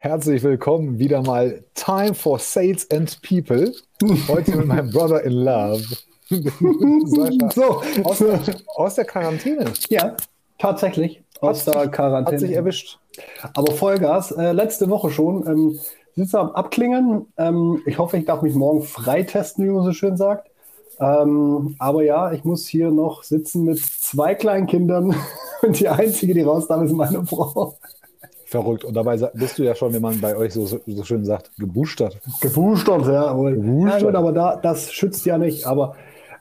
Herzlich willkommen wieder mal Time for Sales and People. Heute mit meinem Brother in Love. Sascha, so, aus, der, aus der Quarantäne. Ja, tatsächlich. Aus hat der sich, Quarantäne. Hat sich erwischt. Aber Vollgas, äh, letzte Woche schon. Ähm, sitze am Abklingen. Ähm, ich hoffe, ich darf mich morgen freitesten, wie man so schön sagt. Ähm, aber ja, ich muss hier noch sitzen mit zwei kleinen Kindern und die einzige, die raus darf, ist meine Frau. Verrückt. Und dabei bist du ja schon, wenn man bei euch so, so schön sagt, geboostert. Geboostert, ja. Aber, geboostert. ja gut, aber da, das schützt ja nicht. Aber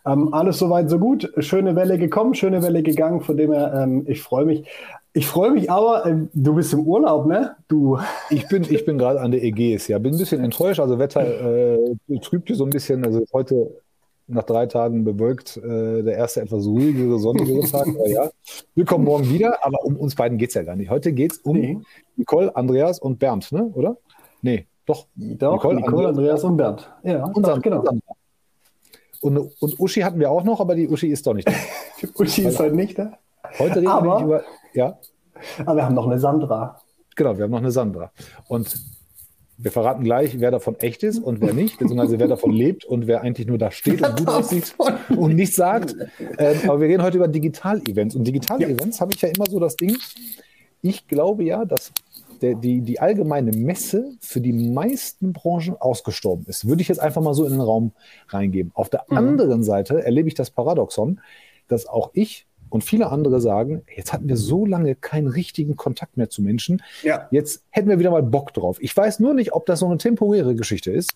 ähm, alles soweit so gut. Schöne Welle gekommen, schöne Welle gegangen. Von dem her, ähm, ich freue mich. Ich freue mich aber, äh, du bist im Urlaub, ne? Du. Ich bin, ich bin gerade an der Ägäis, ja. Bin ein bisschen enttäuscht. Also Wetter äh, trübt hier so ein bisschen. Also heute nach drei Tagen bewölkt, äh, der erste etwas ruhigere, sonnigere Tag. Aber ja, wir kommen morgen wieder, aber um uns beiden geht es ja gar nicht. Heute geht es um nee. Nicole, Andreas und Bernd, ne? oder? Nee, doch. Doch, Nicole, Nicole Andreas, Andreas und Bernd. Ja, und doch, genau. Und, und Uschi hatten wir auch noch, aber die Uschi ist doch nicht da. Uschi ist heute nicht da. Heute reden aber, wir nicht über. Ja. Aber wir haben noch eine Sandra. Genau, wir haben noch eine Sandra. Und wir verraten gleich, wer davon echt ist und wer nicht, beziehungsweise wer davon lebt und wer eigentlich nur da steht und gut aussieht und nichts sagt. Ähm, aber wir reden heute über Digital-Events. Und Digital-Events ja. habe ich ja immer so das Ding. Ich glaube ja, dass der, die, die allgemeine Messe für die meisten Branchen ausgestorben ist. Würde ich jetzt einfach mal so in den Raum reingeben. Auf der mhm. anderen Seite erlebe ich das Paradoxon, dass auch ich und viele andere sagen, jetzt hatten wir so lange keinen richtigen Kontakt mehr zu Menschen. Ja. Jetzt hätten wir wieder mal Bock drauf. Ich weiß nur nicht, ob das so eine temporäre Geschichte ist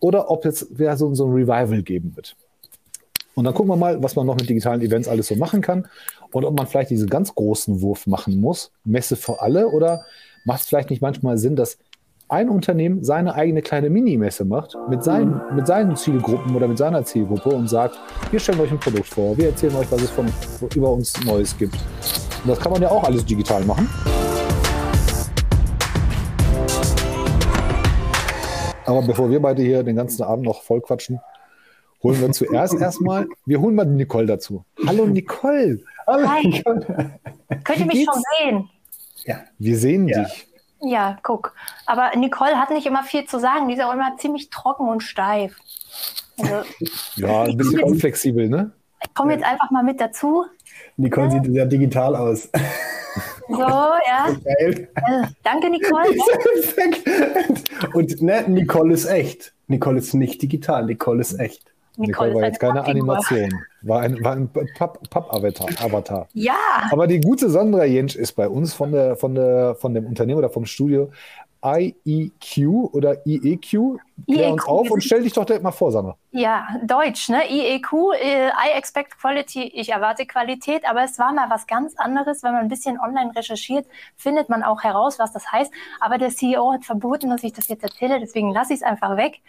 oder ob jetzt wieder so, so ein Revival geben wird. Und dann gucken wir mal, was man noch mit digitalen Events alles so machen kann und ob man vielleicht diesen ganz großen Wurf machen muss. Messe für alle oder macht es vielleicht nicht manchmal Sinn, dass ein Unternehmen seine eigene kleine Minimesse macht mit seinen, mit seinen Zielgruppen oder mit seiner Zielgruppe und sagt, wir stellen euch ein Produkt vor, wir erzählen euch, was es von, über uns Neues gibt. Und das kann man ja auch alles digital machen. Aber bevor wir beide hier den ganzen Abend noch voll quatschen, holen wir zuerst erstmal, wir holen mal Nicole dazu. Hallo Nicole. Hallo Nicole. Könnt ihr mich schon sehen? Ja. Wir sehen ja. dich. Ja, guck. Aber Nicole hat nicht immer viel zu sagen. Die ist auch immer ziemlich trocken und steif. Also, ja, ein bisschen unflexibel, ne? Ich komme jetzt einfach mal mit dazu. Nicole ja. sieht sehr digital aus. So, ja. Äh, danke, Nicole. und ne, Nicole ist echt. Nicole ist nicht digital, Nicole ist echt. Nicole, Nicole war jetzt keine Animation, war ein, war ein Papp-Avatar. Papp ja. Aber die gute Sandra Jentsch ist bei uns von, der, von, der, von dem Unternehmen oder vom Studio IEQ oder IEQ. Klär IEQ, uns auf und stell dich doch direkt mal vor, Sandra. Ja, Deutsch, ne? IEQ, äh, I expect quality, ich erwarte Qualität, aber es war mal was ganz anderes. Wenn man ein bisschen online recherchiert, findet man auch heraus, was das heißt. Aber der CEO hat verboten, dass ich das jetzt erzähle, deswegen lasse ich es einfach weg.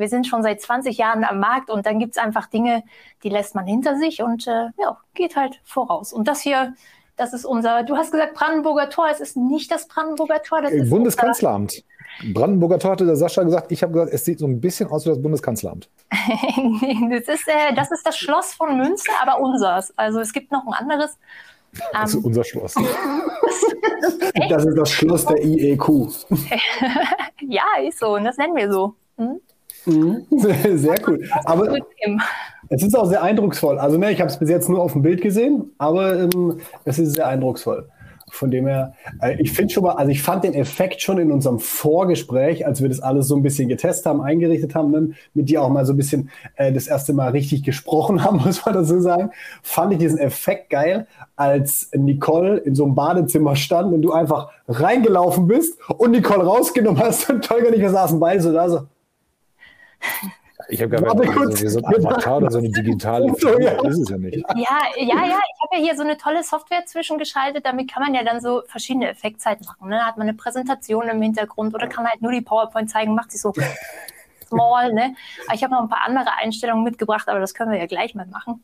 Wir sind schon seit 20 Jahren am Markt und dann gibt es einfach Dinge, die lässt man hinter sich und äh, ja, geht halt voraus. Und das hier das ist unser, du hast gesagt Brandenburger Tor, es ist nicht das Brandenburger Tor. Das ist Bundeskanzleramt. Brandenburger Tor hatte der Sascha gesagt, ich habe gesagt, es sieht so ein bisschen aus wie das Bundeskanzleramt. das, ist, äh, das ist das Schloss von Münster, aber unseres. Also es gibt noch ein anderes. Das ist ähm, unser Schloss. das ist das Schloss der IEQ. ja, ist so. Und das nennen wir so. Hm? Mhm. Sehr cool. Aber es ist auch sehr eindrucksvoll. Also, ne, ich habe es bis jetzt nur auf dem Bild gesehen, aber ähm, es ist sehr eindrucksvoll. Von dem her, äh, ich finde schon mal, also ich fand den Effekt schon in unserem Vorgespräch, als wir das alles so ein bisschen getestet haben, eingerichtet haben, ne, mit dir auch mal so ein bisschen äh, das erste Mal richtig gesprochen haben, muss man dazu sagen, fand ich diesen Effekt geil, als Nicole in so einem Badezimmer stand und du einfach reingelaufen bist und Nicole rausgenommen hast und Tolga nicht, wir saßen beide so da so. Ich habe gar nicht so, so ein Avatar oder so eine digitale so, ja. ist es ja nicht. Ja, ja, ja. Ich habe ja hier so eine tolle Software zwischengeschaltet. Damit kann man ja dann so verschiedene Effekte machen. Ne? Hat man eine Präsentation im Hintergrund oder kann halt nur die PowerPoint zeigen, macht sie so small. Ne? Aber ich habe noch ein paar andere Einstellungen mitgebracht, aber das können wir ja gleich mal machen.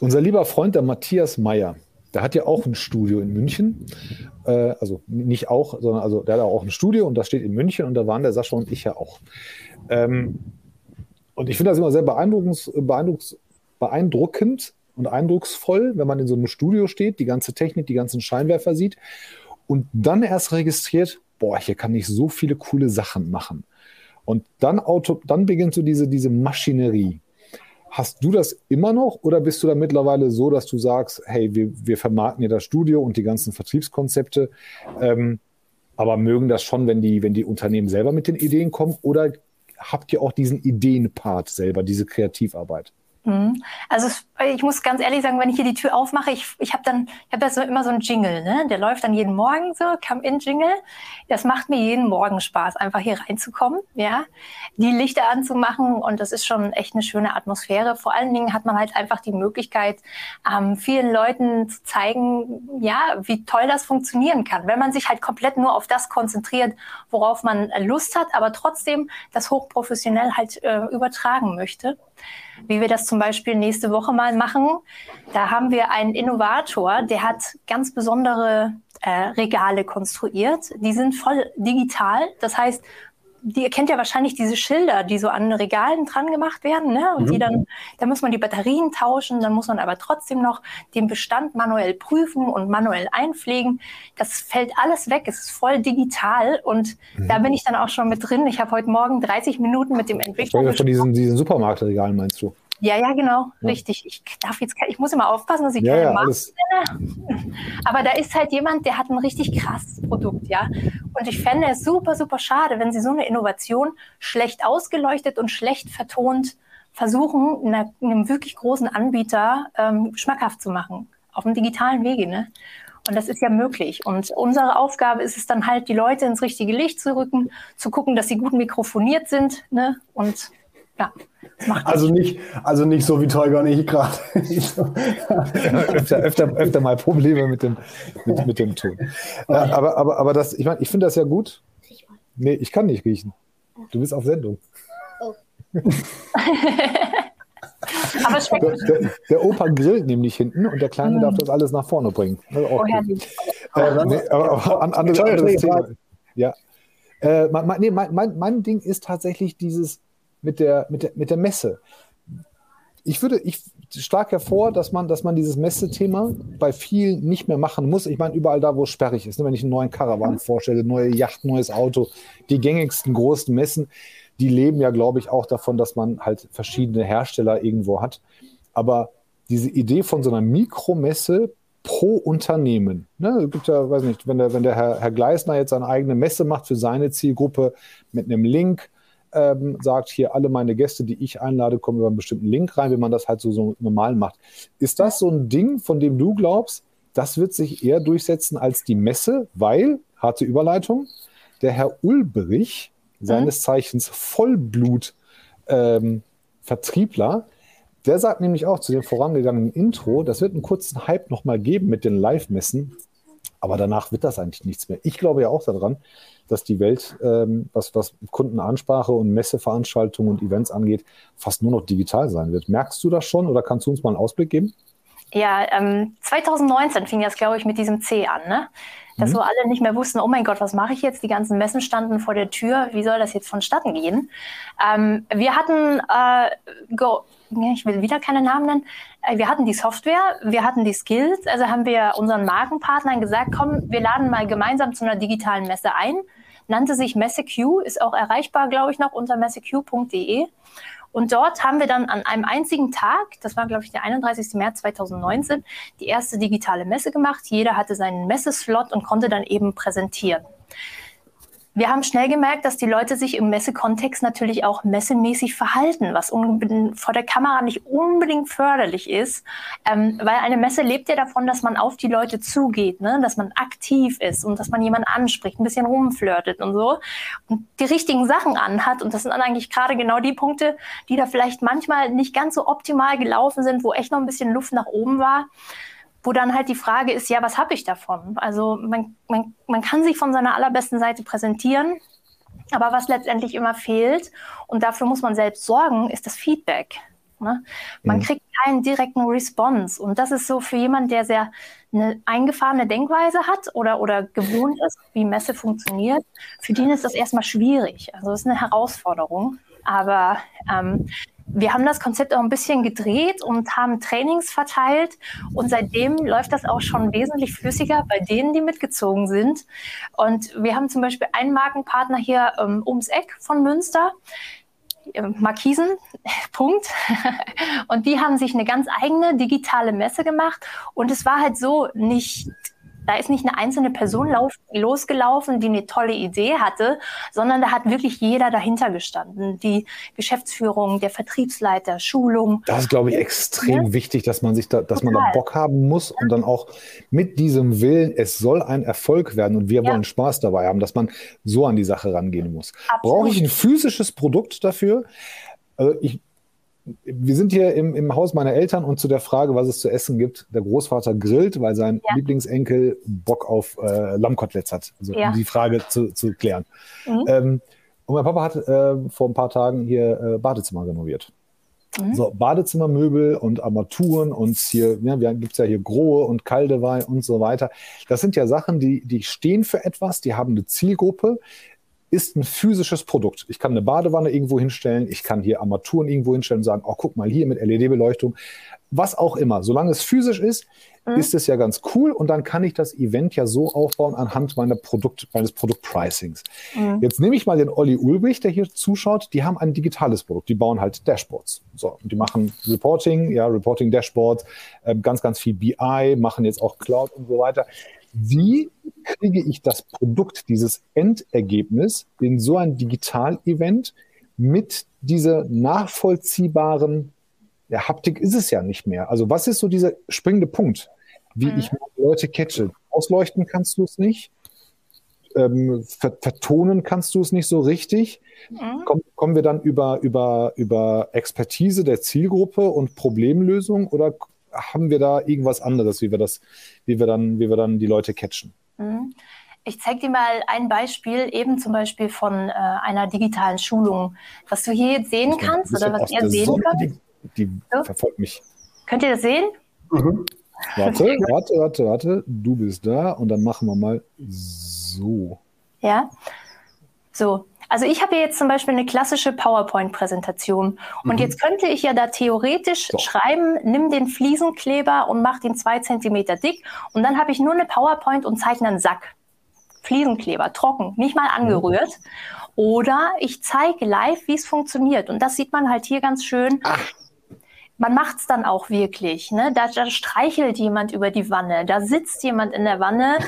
Unser lieber Freund, der Matthias Meyer, der hat ja auch ein Studio in München. Äh, also nicht auch, sondern also der hat auch ein Studio und das steht in München und da waren der Sascha und ich ja auch. Ähm, und ich finde das immer sehr beeindruckend, beeindruckend und eindrucksvoll, wenn man in so einem Studio steht, die ganze Technik, die ganzen Scheinwerfer sieht und dann erst registriert, boah, hier kann ich so viele coole Sachen machen. Und dann, auto, dann beginnt so diese, diese Maschinerie. Hast du das immer noch oder bist du da mittlerweile so, dass du sagst, hey, wir, wir vermarkten ja das Studio und die ganzen Vertriebskonzepte, ähm, aber mögen das schon, wenn die, wenn die Unternehmen selber mit den Ideen kommen oder habt ihr auch diesen Ideenpart selber, diese Kreativarbeit? Mhm. Also ich muss ganz ehrlich sagen, wenn ich hier die Tür aufmache, ich, ich habe dann, ich habe da so immer so einen Jingle, ne? Der läuft dann jeden Morgen so, Come-in-Jingle. Das macht mir jeden Morgen Spaß, einfach hier reinzukommen, ja, die Lichter anzumachen und das ist schon echt eine schöne Atmosphäre. Vor allen Dingen hat man halt einfach die Möglichkeit, ähm, vielen Leuten zu zeigen, ja, wie toll das funktionieren kann, wenn man sich halt komplett nur auf das konzentriert, worauf man Lust hat, aber trotzdem das hochprofessionell halt äh, übertragen möchte wie wir das zum Beispiel nächste Woche mal machen. Da haben wir einen Innovator, der hat ganz besondere äh, Regale konstruiert. Die sind voll digital. Das heißt, die, ihr kennt ja wahrscheinlich diese Schilder, die so an Regalen dran gemacht werden, ne? Und mhm. die dann, da muss man die Batterien tauschen, dann muss man aber trotzdem noch den Bestand manuell prüfen und manuell einpflegen. Das fällt alles weg, es ist voll digital und mhm. da bin ich dann auch schon mit drin. Ich habe heute Morgen 30 Minuten mit dem Entwickler. Von diesen, diesen Supermarktregalen meinst du? Ja, ja, genau, ja. richtig. Ich darf jetzt, ich muss immer aufpassen, dass ich ja, keine ja, Marken nenne. Aber da ist halt jemand, der hat ein richtig krasses Produkt, ja. Und ich fände es super, super schade, wenn sie so eine Innovation schlecht ausgeleuchtet und schlecht vertont versuchen, einer, einem wirklich großen Anbieter ähm, schmackhaft zu machen. Auf dem digitalen Wege, ne? Und das ist ja möglich. Und unsere Aufgabe ist es dann halt, die Leute ins richtige Licht zu rücken, zu gucken, dass sie gut mikrofoniert sind, ne? Und ja. Also nicht, also nicht so wie Teuger und ich gerade. öfter, öfter, öfter mal Probleme mit dem, mit, mit dem Ton. Ja, aber, aber, aber das, ich meine, ich finde das ja gut. Nee, ich kann nicht riechen. Du bist auf Sendung. Oh. aber schmeckt. Der, der, der, Opa grillt nämlich hinten und der Kleine mm. darf das alles nach vorne bringen. Oh, herrlich. Äh, nee, aber, an, andere, anderes Thema. Ja. Äh, mein, nee, mein, mein, mein Ding ist tatsächlich dieses, mit der, mit der, mit der Messe. Ich würde, ich stark hervor, dass man, dass man dieses Messethema bei vielen nicht mehr machen muss. Ich meine, überall da, wo es sperrig ist, ne, wenn ich einen neuen Caravan vorstelle, neue Yacht, neues Auto, die gängigsten großen Messen, die leben ja, glaube ich, auch davon, dass man halt verschiedene Hersteller irgendwo hat. Aber diese Idee von so einer Mikromesse pro Unternehmen. Ne, gibt ja, weiß nicht, wenn der, wenn der Herr, Herr Gleisner jetzt eine eigene Messe macht für seine Zielgruppe mit einem Link, ähm, sagt, hier alle meine Gäste, die ich einlade, kommen über einen bestimmten Link rein, wenn man das halt so, so normal macht. Ist das so ein Ding, von dem du glaubst, das wird sich eher durchsetzen als die Messe, weil, harte Überleitung, der Herr Ulbrich, seines mhm. Zeichens Vollblut ähm, Vertriebler, der sagt nämlich auch zu dem vorangegangenen Intro, das wird einen kurzen Hype nochmal geben mit den Live-Messen, aber danach wird das eigentlich nichts mehr. Ich glaube ja auch daran, dass die Welt, ähm, was, was Kundenansprache und Messeveranstaltungen und Events angeht, fast nur noch digital sein wird. Merkst du das schon oder kannst du uns mal einen Ausblick geben? Ja, ähm, 2019 fing das, glaube ich, mit diesem C an, ne? Dass mhm. so alle nicht mehr wussten, oh mein Gott, was mache ich jetzt? Die ganzen Messen standen vor der Tür, wie soll das jetzt vonstatten gehen? Ähm, wir hatten, äh, go, ich will wieder keine Namen nennen, äh, wir hatten die Software, wir hatten die Skills, also haben wir unseren Markenpartnern gesagt, komm, wir laden mal gemeinsam zu einer digitalen Messe ein nannte sich MesseQ, ist auch erreichbar, glaube ich, noch unter messeq.de. Und dort haben wir dann an einem einzigen Tag, das war, glaube ich, der 31. März 2019, die erste digitale Messe gemacht. Jeder hatte seinen Messeslot und konnte dann eben präsentieren. Wir haben schnell gemerkt, dass die Leute sich im Messekontext natürlich auch messemäßig verhalten, was vor der Kamera nicht unbedingt förderlich ist, ähm, weil eine Messe lebt ja davon, dass man auf die Leute zugeht, ne? dass man aktiv ist und dass man jemanden anspricht, ein bisschen rumflirtet und so und die richtigen Sachen anhat. Und das sind dann eigentlich gerade genau die Punkte, die da vielleicht manchmal nicht ganz so optimal gelaufen sind, wo echt noch ein bisschen Luft nach oben war wo dann halt die Frage ist, ja, was habe ich davon? Also man, man, man kann sich von seiner allerbesten Seite präsentieren, aber was letztendlich immer fehlt, und dafür muss man selbst sorgen, ist das Feedback. Ne? Man mhm. kriegt keinen direkten Response. Und das ist so für jemanden, der sehr eine eingefahrene Denkweise hat oder, oder gewohnt ist, wie Messe funktioniert, für den ist das erstmal schwierig. Also es ist eine Herausforderung. Aber ähm, wir haben das Konzept auch ein bisschen gedreht und haben Trainings verteilt. Und seitdem läuft das auch schon wesentlich flüssiger bei denen, die mitgezogen sind. Und wir haben zum Beispiel einen Markenpartner hier ähm, ums Eck von Münster. Ähm, Markisen, Punkt. Und die haben sich eine ganz eigene digitale Messe gemacht. Und es war halt so nicht da ist nicht eine einzelne Person lauf, losgelaufen, die eine tolle Idee hatte, sondern da hat wirklich jeder dahinter gestanden. Die Geschäftsführung, der Vertriebsleiter, Schulung. Das ist, glaube ich, extrem ja. wichtig, dass man sich da, dass Total. man da Bock haben muss und dann auch mit diesem Willen, es soll ein Erfolg werden und wir ja. wollen Spaß dabei haben, dass man so an die Sache rangehen muss. Brauche ich ein physisches Produkt dafür? Also ich, wir sind hier im, im Haus meiner Eltern und zu der Frage, was es zu essen gibt, der Großvater grillt, weil sein ja. Lieblingsenkel Bock auf äh, Lammkoteletts hat. Also ja. um die Frage zu, zu klären. Mhm. Ähm, und mein Papa hat äh, vor ein paar Tagen hier äh, Badezimmer renoviert. Mhm. So, Badezimmermöbel und Armaturen und hier, ja, wir gibt es ja hier Grohe und Kaldewei und so weiter. Das sind ja Sachen, die, die stehen für etwas, die haben eine Zielgruppe, ist ein physisches Produkt. Ich kann eine Badewanne irgendwo hinstellen, ich kann hier Armaturen irgendwo hinstellen und sagen, oh, guck mal hier mit LED-Beleuchtung, was auch immer. Solange es physisch ist, mhm. ist es ja ganz cool und dann kann ich das Event ja so aufbauen anhand meiner Produkt, meines Produktpricings. Mhm. Jetzt nehme ich mal den Olli Ulbrich, der hier zuschaut, die haben ein digitales Produkt, die bauen halt Dashboards. So, und die machen Reporting, ja, Reporting Dashboards, äh, ganz, ganz viel BI, machen jetzt auch Cloud und so weiter wie kriege ich das Produkt, dieses Endergebnis in so ein Digital-Event mit dieser nachvollziehbaren ja, Haptik ist es ja nicht mehr. Also was ist so dieser springende Punkt, wie mhm. ich Leute catche? Ausleuchten kannst du es nicht. Ähm, ver vertonen kannst du es nicht so richtig. Mhm. Komm, kommen wir dann über, über, über Expertise der Zielgruppe und Problemlösung oder haben wir da irgendwas anderes, wie wir das, wie wir dann, wie wir dann die Leute catchen? Mhm. Ich zeige dir mal ein Beispiel, eben zum Beispiel von äh, einer digitalen Schulung, was du hier jetzt sehen kannst oder was ihr sehen Sonne, könnt. Die, die so. verfolgt mich. Könnt ihr das sehen? Mhm. Warte, warte, warte, warte. Du bist da und dann machen wir mal so. Ja. So, also ich habe jetzt zum Beispiel eine klassische PowerPoint-Präsentation und mhm. jetzt könnte ich ja da theoretisch so. schreiben, nimm den Fliesenkleber und mach den zwei Zentimeter dick und dann habe ich nur eine PowerPoint und zeichne einen Sack. Fliesenkleber, trocken, nicht mal angerührt. Mhm. Oder ich zeige live, wie es funktioniert. Und das sieht man halt hier ganz schön. Ach man macht es dann auch wirklich. Ne? Da, da, streichelt jemand über die Wanne, da sitzt jemand in der Wanne,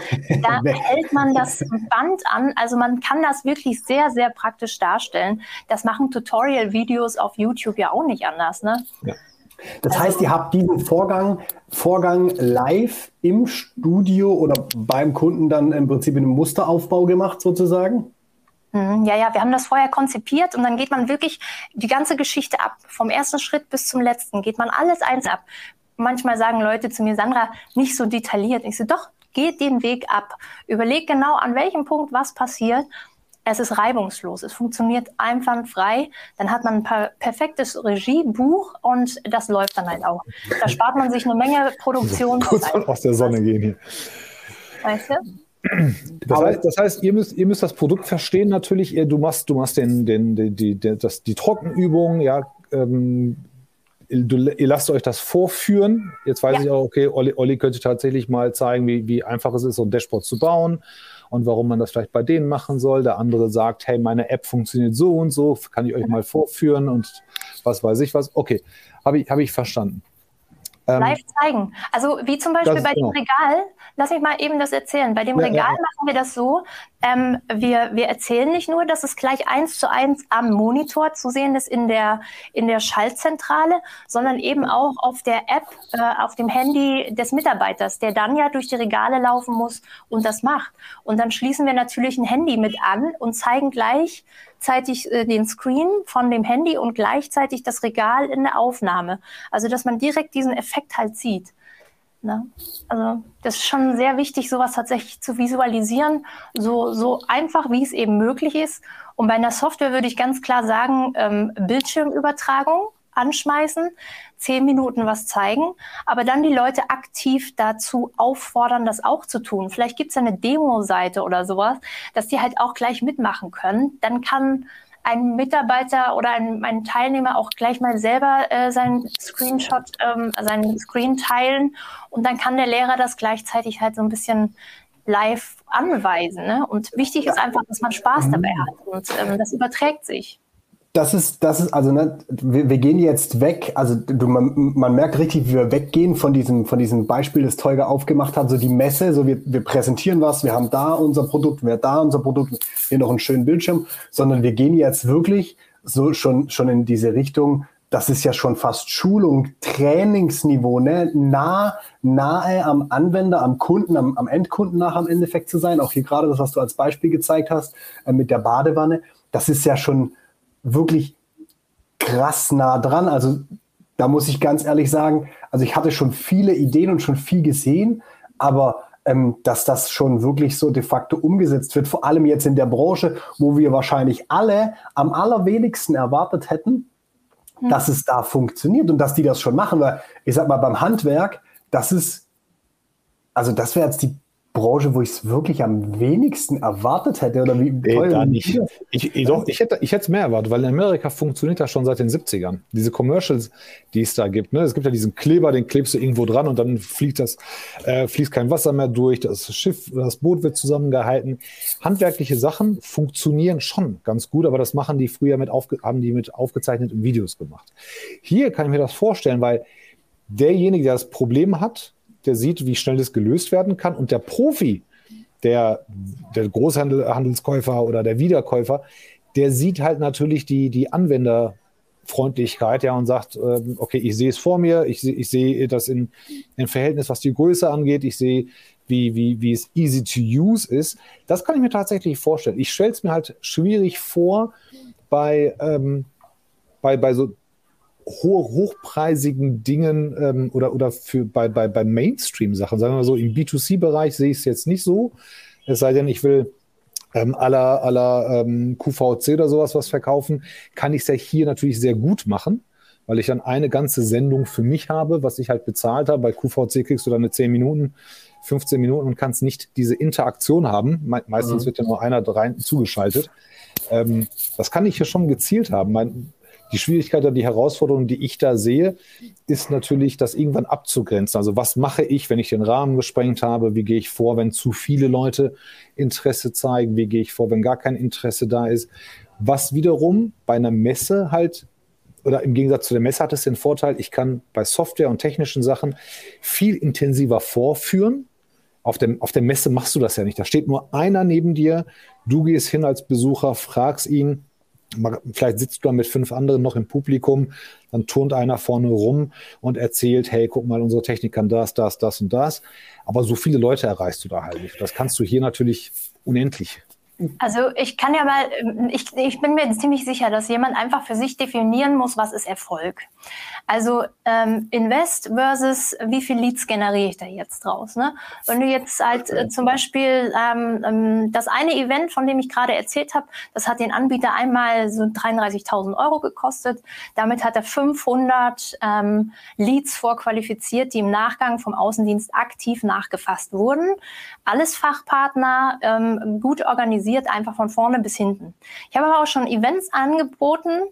da hält man das Band an. Also man kann das wirklich sehr, sehr praktisch darstellen. Das machen Tutorial-Videos auf YouTube ja auch nicht anders. Ne? Ja. Das heißt, ihr habt diesen Vorgang, Vorgang live im Studio oder beim Kunden dann im Prinzip in einem Musteraufbau gemacht, sozusagen? Mhm, ja, ja, wir haben das vorher konzipiert und dann geht man wirklich die ganze Geschichte ab. Vom ersten Schritt bis zum letzten geht man alles eins ab. Manchmal sagen Leute zu mir, Sandra, nicht so detailliert. Ich so, doch, geht den Weg ab. Überleg genau, an welchem Punkt was passiert. Es ist reibungslos, es funktioniert einwandfrei. Dann hat man ein perfektes Regiebuch und das läuft dann halt auch. Da spart man sich eine Menge Produktion. Kurz aus der Sonne gehen hier. Weißt du? Das heißt, das heißt, ihr müsst, ihr müsst das Produkt verstehen natürlich. Du machst, du machst den, den, die, die, das, die Trockenübung, ja. Ähm, du, ihr lasst euch das vorführen. Jetzt weiß ja. ich auch, okay, Olli, Olli könnte tatsächlich mal zeigen, wie, wie einfach es ist, so ein Dashboard zu bauen und warum man das vielleicht bei denen machen soll. Der andere sagt, hey, meine App funktioniert so und so, kann ich euch mal vorführen und was weiß ich was. Okay, habe ich, hab ich verstanden. Ähm, Live zeigen. Also wie zum Beispiel bei dem genau. Regal, lass mich mal eben das erzählen. Bei dem ja, Regal ja, machen wir das so, ähm, wir, wir erzählen nicht nur, dass es gleich eins zu eins am Monitor zu sehen ist in der, in der Schaltzentrale, sondern eben auch auf der App, äh, auf dem Handy des Mitarbeiters, der dann ja durch die Regale laufen muss und das macht. Und dann schließen wir natürlich ein Handy mit an und zeigen gleichzeitig äh, den Screen von dem Handy und gleichzeitig das Regal in der Aufnahme. Also, dass man direkt diesen Effekt halt sieht. Ne? Also das ist schon sehr wichtig, sowas tatsächlich zu visualisieren, so, so einfach wie es eben möglich ist. Und bei einer Software würde ich ganz klar sagen, ähm, Bildschirmübertragung anschmeißen, zehn Minuten was zeigen, aber dann die Leute aktiv dazu auffordern, das auch zu tun. Vielleicht gibt es eine Demo-Seite oder sowas, dass die halt auch gleich mitmachen können. Dann kann ein Mitarbeiter oder ein, ein Teilnehmer auch gleich mal selber äh, seinen Screenshot, ähm, seinen Screen teilen und dann kann der Lehrer das gleichzeitig halt so ein bisschen live anweisen. Ne? Und wichtig ist einfach, dass man Spaß dabei hat und ähm, das überträgt sich das ist, das ist, also ne, wir, wir gehen jetzt weg, also du, man, man merkt richtig, wie wir weggehen von diesem, von diesem Beispiel, das Teuger aufgemacht hat, so die Messe, so wir, wir präsentieren was, wir haben da unser Produkt, wir haben da unser Produkt, hier noch einen schönen Bildschirm, sondern wir gehen jetzt wirklich so schon, schon in diese Richtung, das ist ja schon fast Schulung, Trainingsniveau, ne? nah, nahe am Anwender, am Kunden, am, am Endkunden nach am Endeffekt zu sein. Auch hier gerade das, was du als Beispiel gezeigt hast, äh, mit der Badewanne, das ist ja schon, wirklich krass nah dran. Also da muss ich ganz ehrlich sagen, also ich hatte schon viele Ideen und schon viel gesehen, aber ähm, dass das schon wirklich so de facto umgesetzt wird, vor allem jetzt in der Branche, wo wir wahrscheinlich alle am allerwenigsten erwartet hätten, hm. dass es da funktioniert und dass die das schon machen. Weil ich sag mal, beim Handwerk, das ist, also das wäre jetzt die Branche, wo ich es wirklich am wenigsten erwartet hätte? Oder wie nee, da nicht. Ich, ich, doch, ich hätte es mehr erwartet, weil in Amerika funktioniert das schon seit den 70ern. Diese Commercials, die es da gibt. Ne? Es gibt ja diesen Kleber, den klebst du irgendwo dran und dann fliegt das, äh, fließt kein Wasser mehr durch, das Schiff, das Boot wird zusammengehalten. Handwerkliche Sachen funktionieren schon ganz gut, aber das machen die früher mit aufge haben die mit aufgezeichneten Videos gemacht. Hier kann ich mir das vorstellen, weil derjenige, der das Problem hat, der sieht, wie schnell das gelöst werden kann. Und der Profi, der, der Großhandelskäufer oder der Wiederkäufer, der sieht halt natürlich die, die Anwenderfreundlichkeit, ja, und sagt, ähm, okay, ich sehe es vor mir, ich, ich sehe das in, in Verhältnis, was die Größe angeht, ich sehe, wie, wie, wie es easy to use ist. Das kann ich mir tatsächlich vorstellen. Ich stelle es mir halt schwierig vor, bei, ähm, bei, bei so hoch, hochpreisigen Dingen ähm, oder, oder für, bei, bei, bei Mainstream-Sachen, sagen wir mal so, im B2C-Bereich sehe ich es jetzt nicht so. Es sei denn, ich will ähm, aller aller ähm, QVC oder sowas was verkaufen, kann ich es ja hier natürlich sehr gut machen, weil ich dann eine ganze Sendung für mich habe, was ich halt bezahlt habe. Bei QVC kriegst du dann eine 10 Minuten, 15 Minuten und kannst nicht diese Interaktion haben. Me meistens mhm. wird ja nur einer rein zugeschaltet. Ähm, das kann ich hier schon gezielt haben. Mein, die Schwierigkeit oder die Herausforderung, die ich da sehe, ist natürlich, das irgendwann abzugrenzen. Also was mache ich, wenn ich den Rahmen gesprengt habe? Wie gehe ich vor, wenn zu viele Leute Interesse zeigen? Wie gehe ich vor, wenn gar kein Interesse da ist? Was wiederum bei einer Messe halt oder im Gegensatz zu der Messe hat es den Vorteil, ich kann bei Software und technischen Sachen viel intensiver vorführen. Auf, dem, auf der Messe machst du das ja nicht. Da steht nur einer neben dir. Du gehst hin als Besucher, fragst ihn, vielleicht sitzt du da mit fünf anderen noch im Publikum, dann turnt einer vorne rum und erzählt, hey, guck mal, unsere Technik kann das, das, das und das. Aber so viele Leute erreichst du da halt nicht. Das kannst du hier natürlich unendlich. Also ich kann ja mal, ich, ich bin mir ziemlich sicher, dass jemand einfach für sich definieren muss, was ist Erfolg. Also ähm, Invest versus wie viel Leads generiere ich da jetzt draus. Ne? Wenn du jetzt halt äh, zum Beispiel ähm, ähm, das eine Event, von dem ich gerade erzählt habe, das hat den Anbieter einmal so 33.000 Euro gekostet. Damit hat er 500 ähm, Leads vorqualifiziert, die im Nachgang vom Außendienst aktiv nachgefasst wurden. Alles Fachpartner, ähm, gut organisiert, einfach von vorne bis hinten. Ich habe aber auch schon Events angeboten.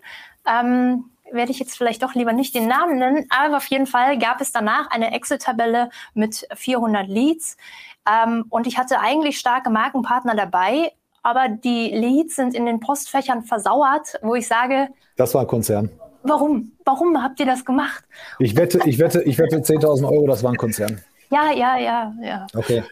Ähm, werde ich jetzt vielleicht doch lieber nicht den Namen nennen, aber auf jeden Fall gab es danach eine Excel-Tabelle mit 400 Leads ähm, und ich hatte eigentlich starke Markenpartner dabei, aber die Leads sind in den Postfächern versauert, wo ich sage, das war ein Konzern. Warum? Warum habt ihr das gemacht? Ich wette, ich wette, ich wette 10.000 Euro, das war ein Konzern. Ja, ja, ja, ja. Okay.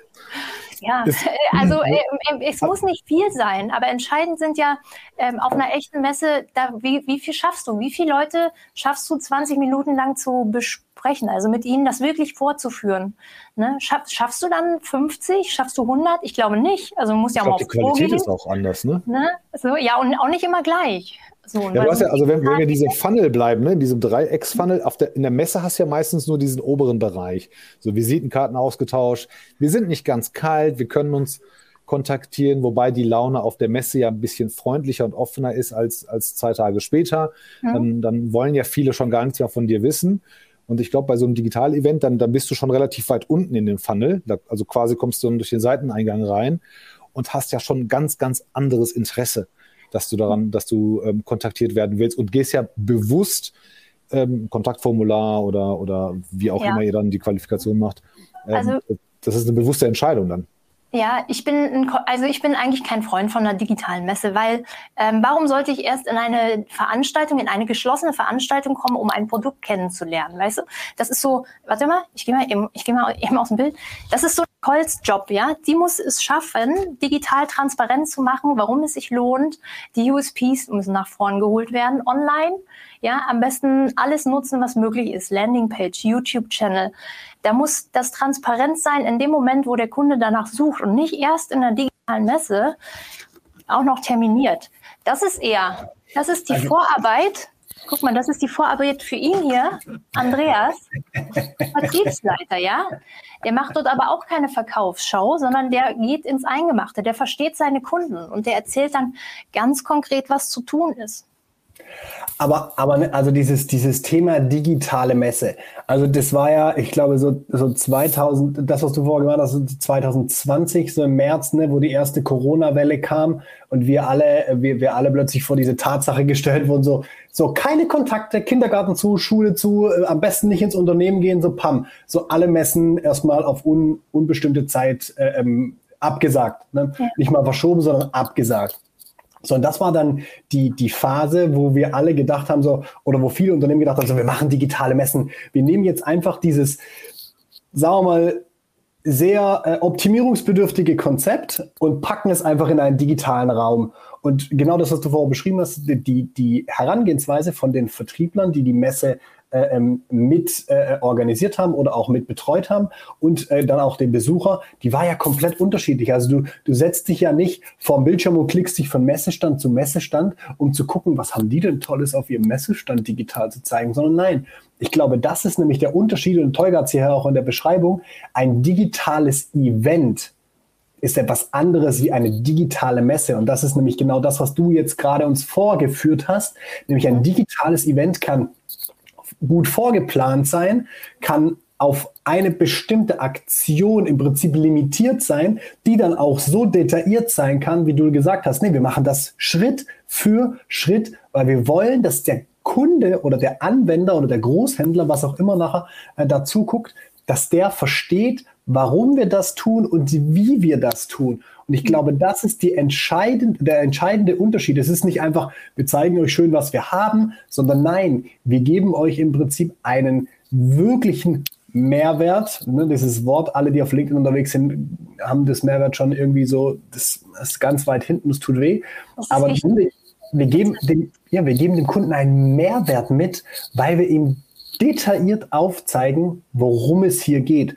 Ja, äh, also äh, äh, es muss nicht viel sein, aber entscheidend sind ja ähm, auf einer echten Messe, da, wie, wie viel schaffst du? Wie viele Leute schaffst du 20 Minuten lang zu besprechen? Also mit ihnen das wirklich vorzuführen. Ne? Schaff, schaffst du dann 50? Schaffst du 100? Ich glaube nicht. Also muss ja ich mal glaub, auf Die Qualität ist auch anders, ne? ne? So, ja, und auch nicht immer gleich. So, ja, du hast ja, also wenn, wenn wir in diesem Funnel bleiben, ne, in diesem Dreiecks-Funnel, der, in der Messe hast du ja meistens nur diesen oberen Bereich. So Visitenkarten ausgetauscht. Wir sind nicht ganz kalt, wir können uns kontaktieren, wobei die Laune auf der Messe ja ein bisschen freundlicher und offener ist als, als zwei Tage später. Ja. Dann, dann wollen ja viele schon gar nichts mehr von dir wissen. Und ich glaube, bei so einem Digital-Event, dann, dann bist du schon relativ weit unten in dem Funnel. Also quasi kommst du dann durch den Seiteneingang rein und hast ja schon ein ganz, ganz anderes Interesse dass du daran, dass du ähm, kontaktiert werden willst und gehst ja bewusst ähm, Kontaktformular oder, oder wie auch ja. immer ihr dann die Qualifikation macht. Ähm, also, das ist eine bewusste Entscheidung dann. Ja, ich bin, also ich bin eigentlich kein Freund von einer digitalen Messe, weil ähm, warum sollte ich erst in eine Veranstaltung, in eine geschlossene Veranstaltung kommen, um ein Produkt kennenzulernen, weißt du? Das ist so, warte mal, ich gehe mal eben, ich gehe mal eben aus dem Bild. Das ist so Coles Job, ja. Die muss es schaffen, digital transparent zu machen, warum es sich lohnt. Die USPs müssen nach vorn geholt werden, online. Ja, am besten alles nutzen, was möglich ist. Landingpage, YouTube-Channel. Da muss das transparent sein in dem Moment, wo der Kunde danach sucht und nicht erst in der digitalen Messe auch noch terminiert. Das ist eher, das ist die also, Vorarbeit. Guck mal, das ist die Vorarbeit für ihn hier, Andreas, Vertriebsleiter, ja. Der macht dort aber auch keine Verkaufsschau, sondern der geht ins Eingemachte, der versteht seine Kunden und der erzählt dann ganz konkret, was zu tun ist. Aber, aber ne, also dieses, dieses Thema digitale Messe, also das war ja, ich glaube, so, so 2000, das, was du vorher gemacht hast, 2020, so im März, ne, wo die erste Corona-Welle kam und wir alle, wir, wir alle plötzlich vor diese Tatsache gestellt wurden, so, so keine Kontakte, Kindergarten zu, Schule zu, äh, am besten nicht ins Unternehmen gehen, so pam, so alle Messen erstmal auf un, unbestimmte Zeit äh, ähm, abgesagt. Ne? Ja. Nicht mal verschoben, sondern abgesagt. So, und das war dann die, die Phase, wo wir alle gedacht haben, so, oder wo viele Unternehmen gedacht haben, so, wir machen digitale Messen. Wir nehmen jetzt einfach dieses, sagen wir mal, sehr äh, optimierungsbedürftige Konzept und packen es einfach in einen digitalen Raum. Und genau das, was du vorher beschrieben hast, die, die Herangehensweise von den Vertrieblern, die die Messe ähm, mit äh, organisiert haben oder auch mit betreut haben und äh, dann auch den Besucher, die war ja komplett unterschiedlich. Also du, du setzt dich ja nicht vorm Bildschirm und klickst dich von Messestand zu Messestand, um zu gucken, was haben die denn Tolles auf ihrem Messestand digital zu zeigen, sondern nein, ich glaube, das ist nämlich der Unterschied und Tolga hat es hier auch in der Beschreibung, ein digitales Event ist etwas anderes wie eine digitale Messe. Und das ist nämlich genau das, was du jetzt gerade uns vorgeführt hast. Nämlich ein digitales Event kann gut vorgeplant sein, kann auf eine bestimmte Aktion im Prinzip limitiert sein, die dann auch so detailliert sein kann, wie du gesagt hast. Nee, wir machen das Schritt für Schritt, weil wir wollen, dass der Kunde oder der Anwender oder der Großhändler, was auch immer nachher äh, dazu guckt, dass der versteht, warum wir das tun und wie wir das tun. Und ich glaube, das ist die entscheidend, der entscheidende Unterschied. Es ist nicht einfach, wir zeigen euch schön, was wir haben, sondern nein, wir geben euch im Prinzip einen wirklichen Mehrwert. Ne, dieses Wort, alle, die auf LinkedIn unterwegs sind, haben das Mehrwert schon irgendwie so, das, das ist ganz weit hinten, das tut weh. Aber wir, wir, geben dem, ja, wir geben dem Kunden einen Mehrwert mit, weil wir ihm detailliert aufzeigen, worum es hier geht.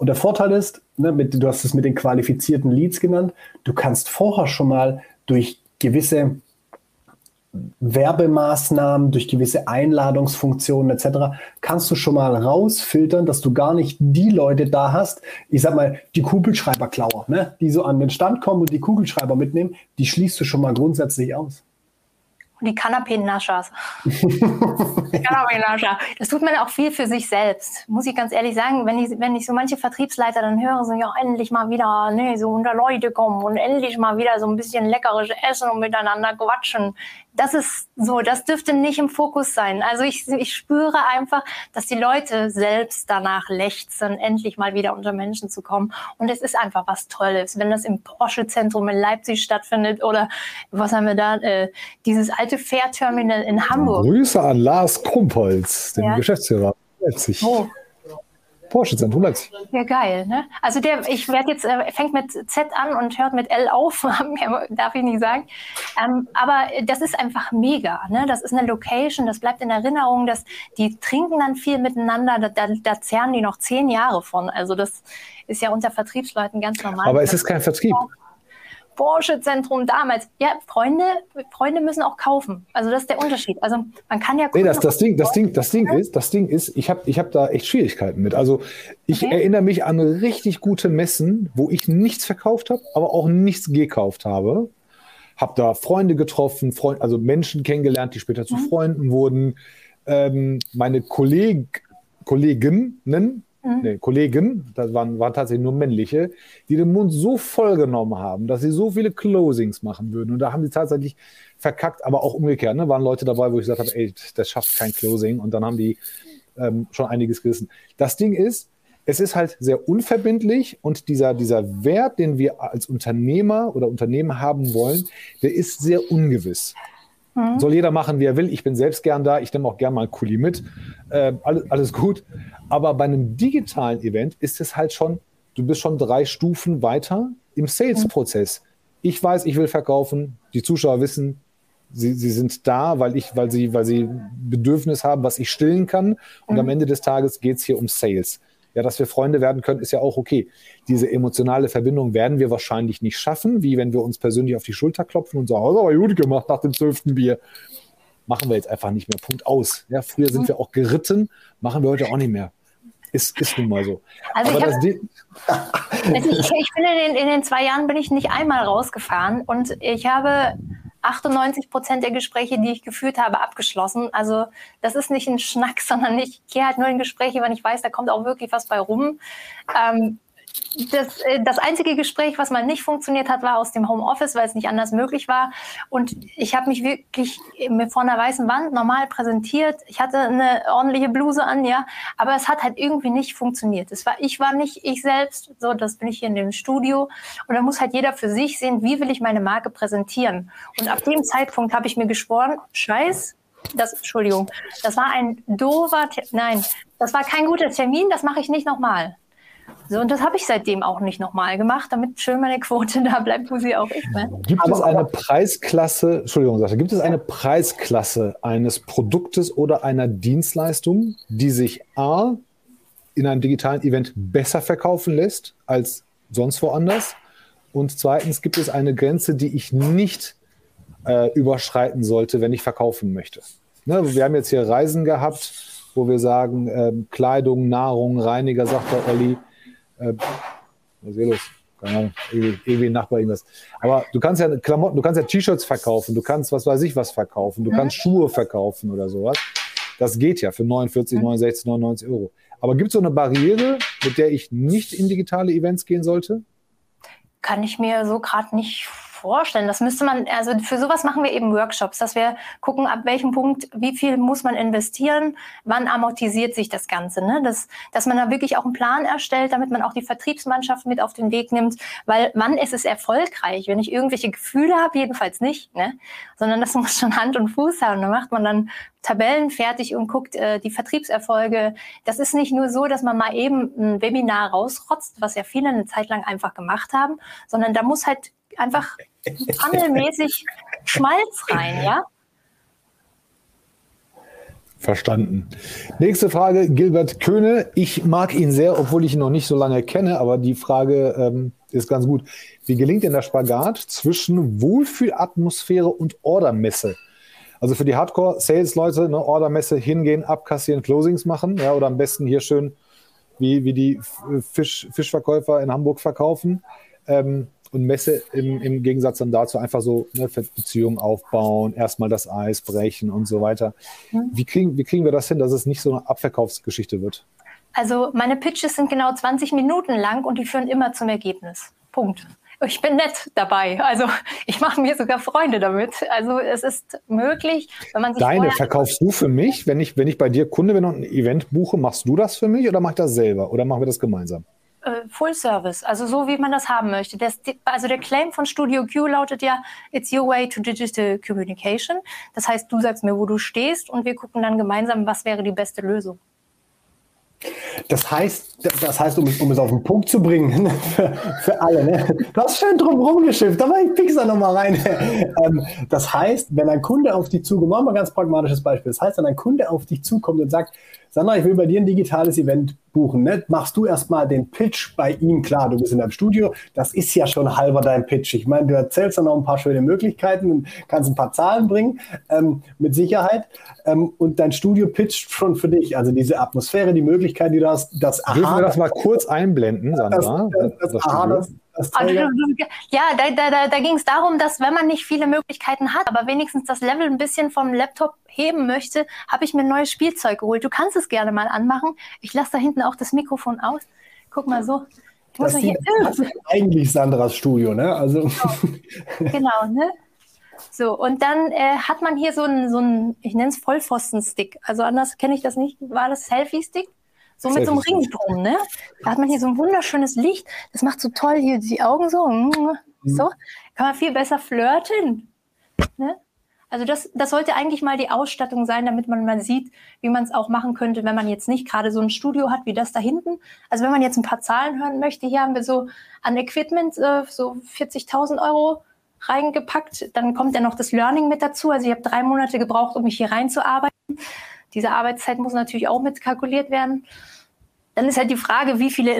Und der Vorteil ist, ne, mit, du hast es mit den qualifizierten Leads genannt, du kannst vorher schon mal durch gewisse Werbemaßnahmen, durch gewisse Einladungsfunktionen etc., kannst du schon mal rausfiltern, dass du gar nicht die Leute da hast, ich sag mal, die Kugelschreiberklauer, ne, die so an den Stand kommen und die Kugelschreiber mitnehmen, die schließt du schon mal grundsätzlich aus. Und die. Kanapeen-Nascher. Das tut man auch viel für sich selbst, muss ich ganz ehrlich sagen. Wenn ich, wenn ich so manche Vertriebsleiter dann höre, so, ja, endlich mal wieder, ne, so unter Leute kommen und endlich mal wieder so ein bisschen leckeres Essen und miteinander quatschen das ist so, das dürfte nicht im Fokus sein. Also ich, ich spüre einfach, dass die Leute selbst danach lechzen, endlich mal wieder unter Menschen zu kommen. Und es ist einfach was Tolles, wenn das im Porsche-Zentrum in Leipzig stattfindet oder was haben wir da, äh, dieses alte Fährterminal in Hamburg. Grüße an Lars Krumpholz, den ja. Geschäftsführer. Leipzig. Oh, Porsche Leipzig. Ja, geil. Ne? Also der, ich werde jetzt, äh, fängt mit Z an und hört mit L auf, darf ich nicht sagen. Ähm, aber das ist einfach mega. Ne? Das ist eine Location, das bleibt in Erinnerung, dass die trinken dann viel miteinander, da, da, da zerren die noch zehn Jahre von. Also das ist ja unter Vertriebsleuten ganz normal. Aber es ist kein Vertrieb. Porsche-Zentrum damals. Ja, Freunde, Freunde müssen auch kaufen. Also das ist der Unterschied. Also man kann ja Nee, das, das Ding, das Ding, das Ding ist, das Ding ist, ich habe ich hab da echt Schwierigkeiten mit. Also ich okay. erinnere mich an richtig gute Messen, wo ich nichts verkauft habe, aber auch nichts gekauft habe. Habe da Freunde getroffen, Freund, also Menschen kennengelernt, die später zu mhm. Freunden wurden. Ähm, meine Kolleg Kolleginnen mhm. nee, Kollegen, das waren, waren tatsächlich nur männliche, die den Mund so voll genommen haben, dass sie so viele Closings machen würden. Und da haben sie tatsächlich verkackt, aber auch umgekehrt. Ne? Waren Leute dabei, wo ich gesagt habe, ey, das schafft kein Closing. Und dann haben die ähm, schon einiges gerissen. Das Ding ist, es ist halt sehr unverbindlich und dieser, dieser Wert, den wir als Unternehmer oder Unternehmen haben wollen, der ist sehr ungewiss. Mhm. Soll jeder machen, wie er will. Ich bin selbst gern da. Ich nehme auch gern mal einen Kuli mit. Äh, alles, alles gut. Aber bei einem digitalen Event ist es halt schon, du bist schon drei Stufen weiter im Sales-Prozess. Ich weiß, ich will verkaufen. Die Zuschauer wissen, sie, sie sind da, weil ich, weil sie, weil sie Bedürfnis haben, was ich stillen kann. Und mhm. am Ende des Tages geht es hier um Sales. Ja, dass wir Freunde werden können, ist ja auch okay. Diese emotionale Verbindung werden wir wahrscheinlich nicht schaffen, wie wenn wir uns persönlich auf die Schulter klopfen und sagen, oh, aber gut gemacht nach dem zwölften Bier. Machen wir jetzt einfach nicht mehr. Punkt aus. Ja, früher sind wir auch geritten, machen wir heute auch nicht mehr. Ist, ist nun mal so. Also ich, hab, also ich, ich, bin in den, in den zwei Jahren bin ich nicht einmal rausgefahren und ich habe 98 Prozent der Gespräche, die ich geführt habe, abgeschlossen. Also das ist nicht ein Schnack, sondern ich gehe halt nur in Gespräche, wenn ich weiß, da kommt auch wirklich was bei rum. Ähm, das, äh, das einzige Gespräch, was mal nicht funktioniert hat, war aus dem Homeoffice, weil es nicht anders möglich war. Und ich habe mich wirklich vor einer weißen Wand normal präsentiert. Ich hatte eine ordentliche Bluse an, ja, aber es hat halt irgendwie nicht funktioniert. Es war, ich war nicht ich selbst, so, das bin ich hier in dem Studio. Und da muss halt jeder für sich sehen, wie will ich meine Marke präsentieren. Und ab dem Zeitpunkt habe ich mir geschworen, Scheiß, das, Entschuldigung, das war ein doofer, nein, das war kein guter Termin, das mache ich nicht nochmal. So, und das habe ich seitdem auch nicht nochmal gemacht, damit schön meine Quote da bleibt, wo sie auch ist. Ne? Gibt aber, es eine Preisklasse, Entschuldigung, Sascha, gibt es eine Preisklasse eines Produktes oder einer Dienstleistung, die sich A in einem digitalen Event besser verkaufen lässt als sonst woanders? Und zweitens, gibt es eine Grenze, die ich nicht äh, überschreiten sollte, wenn ich verkaufen möchte? Ne, wir haben jetzt hier Reisen gehabt, wo wir sagen, äh, Kleidung, Nahrung, Reiniger, sagt der Olli, äh, was ist los? Keine Ahnung, irgendwie, irgendwie ein Nachbar irgendwas. Aber du kannst ja Klamotten, du kannst ja T-Shirts verkaufen, du kannst was weiß ich was verkaufen, du kannst Schuhe verkaufen oder sowas. Das geht ja für 49, 69, 99 Euro. Aber gibt es so eine Barriere, mit der ich nicht in digitale Events gehen sollte? Kann ich mir so gerade nicht vorstellen. Das müsste man, also für sowas machen wir eben Workshops, dass wir gucken, ab welchem Punkt, wie viel muss man investieren, wann amortisiert sich das Ganze. Ne? Das, dass man da wirklich auch einen Plan erstellt, damit man auch die Vertriebsmannschaft mit auf den Weg nimmt, weil wann ist es erfolgreich? Wenn ich irgendwelche Gefühle habe, jedenfalls nicht, ne? sondern das muss schon Hand und Fuß haben. Da macht man dann Tabellen fertig und guckt äh, die Vertriebserfolge. Das ist nicht nur so, dass man mal eben ein Webinar rausrotzt, was ja viele eine Zeit lang einfach gemacht haben, sondern da muss halt einfach funnelmäßig Schmalz rein, ja? Verstanden. Nächste Frage, Gilbert Köhne. Ich mag ihn sehr, obwohl ich ihn noch nicht so lange kenne, aber die Frage ähm, ist ganz gut. Wie gelingt denn der Spagat zwischen Wohlfühlatmosphäre und Ordermesse? Also für die Hardcore-Sales-Leute, ne, Ordermesse hingehen, abkassieren, Closings machen, ja, oder am besten hier schön wie, wie die Fisch, Fischverkäufer in Hamburg verkaufen. Ähm, und Messe im, im Gegensatz dann dazu einfach so ne, Beziehungen aufbauen, erstmal das Eis brechen und so weiter. Mhm. Wie, kriegen, wie kriegen wir das hin, dass es nicht so eine Abverkaufsgeschichte wird? Also meine Pitches sind genau 20 Minuten lang und die führen immer zum Ergebnis. Punkt. Ich bin nett dabei. Also ich mache mir sogar Freunde damit. Also es ist möglich, wenn man sich Deine verkaufst du für mich, wenn ich, wenn ich bei dir Kunde bin und ein Event buche, machst du das für mich oder mach ich das selber oder machen wir das gemeinsam? Äh, Full Service, also so wie man das haben möchte. Das, also der Claim von Studio Q lautet ja, it's your way to digital communication. Das heißt, du sagst mir, wo du stehst und wir gucken dann gemeinsam, was wäre die beste Lösung. Das heißt, das heißt, um es, um es auf den Punkt zu bringen, für, für alle, ne? du hast schön drum rumgeschifft, aber ich da nochmal rein. Ähm, das heißt, wenn ein Kunde auf dich zukommt, machen wir ein ganz pragmatisches Beispiel. Das heißt, wenn ein Kunde auf dich zukommt und sagt, Sandra, ich will bei dir ein digitales Event buchen. Ne? Machst du erstmal den Pitch bei ihm klar. Du bist in deinem Studio. Das ist ja schon halber dein Pitch. Ich meine, du erzählst dann noch ein paar schöne Möglichkeiten und kannst ein paar Zahlen bringen, ähm, mit Sicherheit. Ähm, und dein Studio pitcht schon für dich. Also diese Atmosphäre, die Möglichkeit, die du hast, das Aha. Dürfen wir das mal kurz einblenden, Sandra? Das, das, das, das Aha, das, ja, da, da, da, da ging es darum, dass wenn man nicht viele Möglichkeiten hat, aber wenigstens das Level ein bisschen vom Laptop heben möchte, habe ich mir ein neues Spielzeug geholt. Du kannst es gerne mal anmachen. Ich lasse da hinten auch das Mikrofon aus. Guck mal so. Das, sieht, das ist eigentlich Sandras Studio, ne? Also. Genau, genau ne? So, und dann äh, hat man hier so einen, so einen ich nenne es Vollpfosten-Stick. Also anders kenne ich das nicht. War das Selfie-Stick? So mit so einem Ring drum, ne? Da hat man hier so ein wunderschönes Licht. Das macht so toll hier die Augen so. Mhm. So. Kann man viel besser flirten. Ne? Also das, das sollte eigentlich mal die Ausstattung sein, damit man mal sieht, wie man es auch machen könnte, wenn man jetzt nicht gerade so ein Studio hat wie das da hinten. Also wenn man jetzt ein paar Zahlen hören möchte, hier haben wir so an Equipment äh, so 40.000 Euro reingepackt. Dann kommt ja noch das Learning mit dazu. Also ich habe drei Monate gebraucht, um mich hier reinzuarbeiten. Diese Arbeitszeit muss natürlich auch mit kalkuliert werden. Dann ist halt die Frage, wie viele,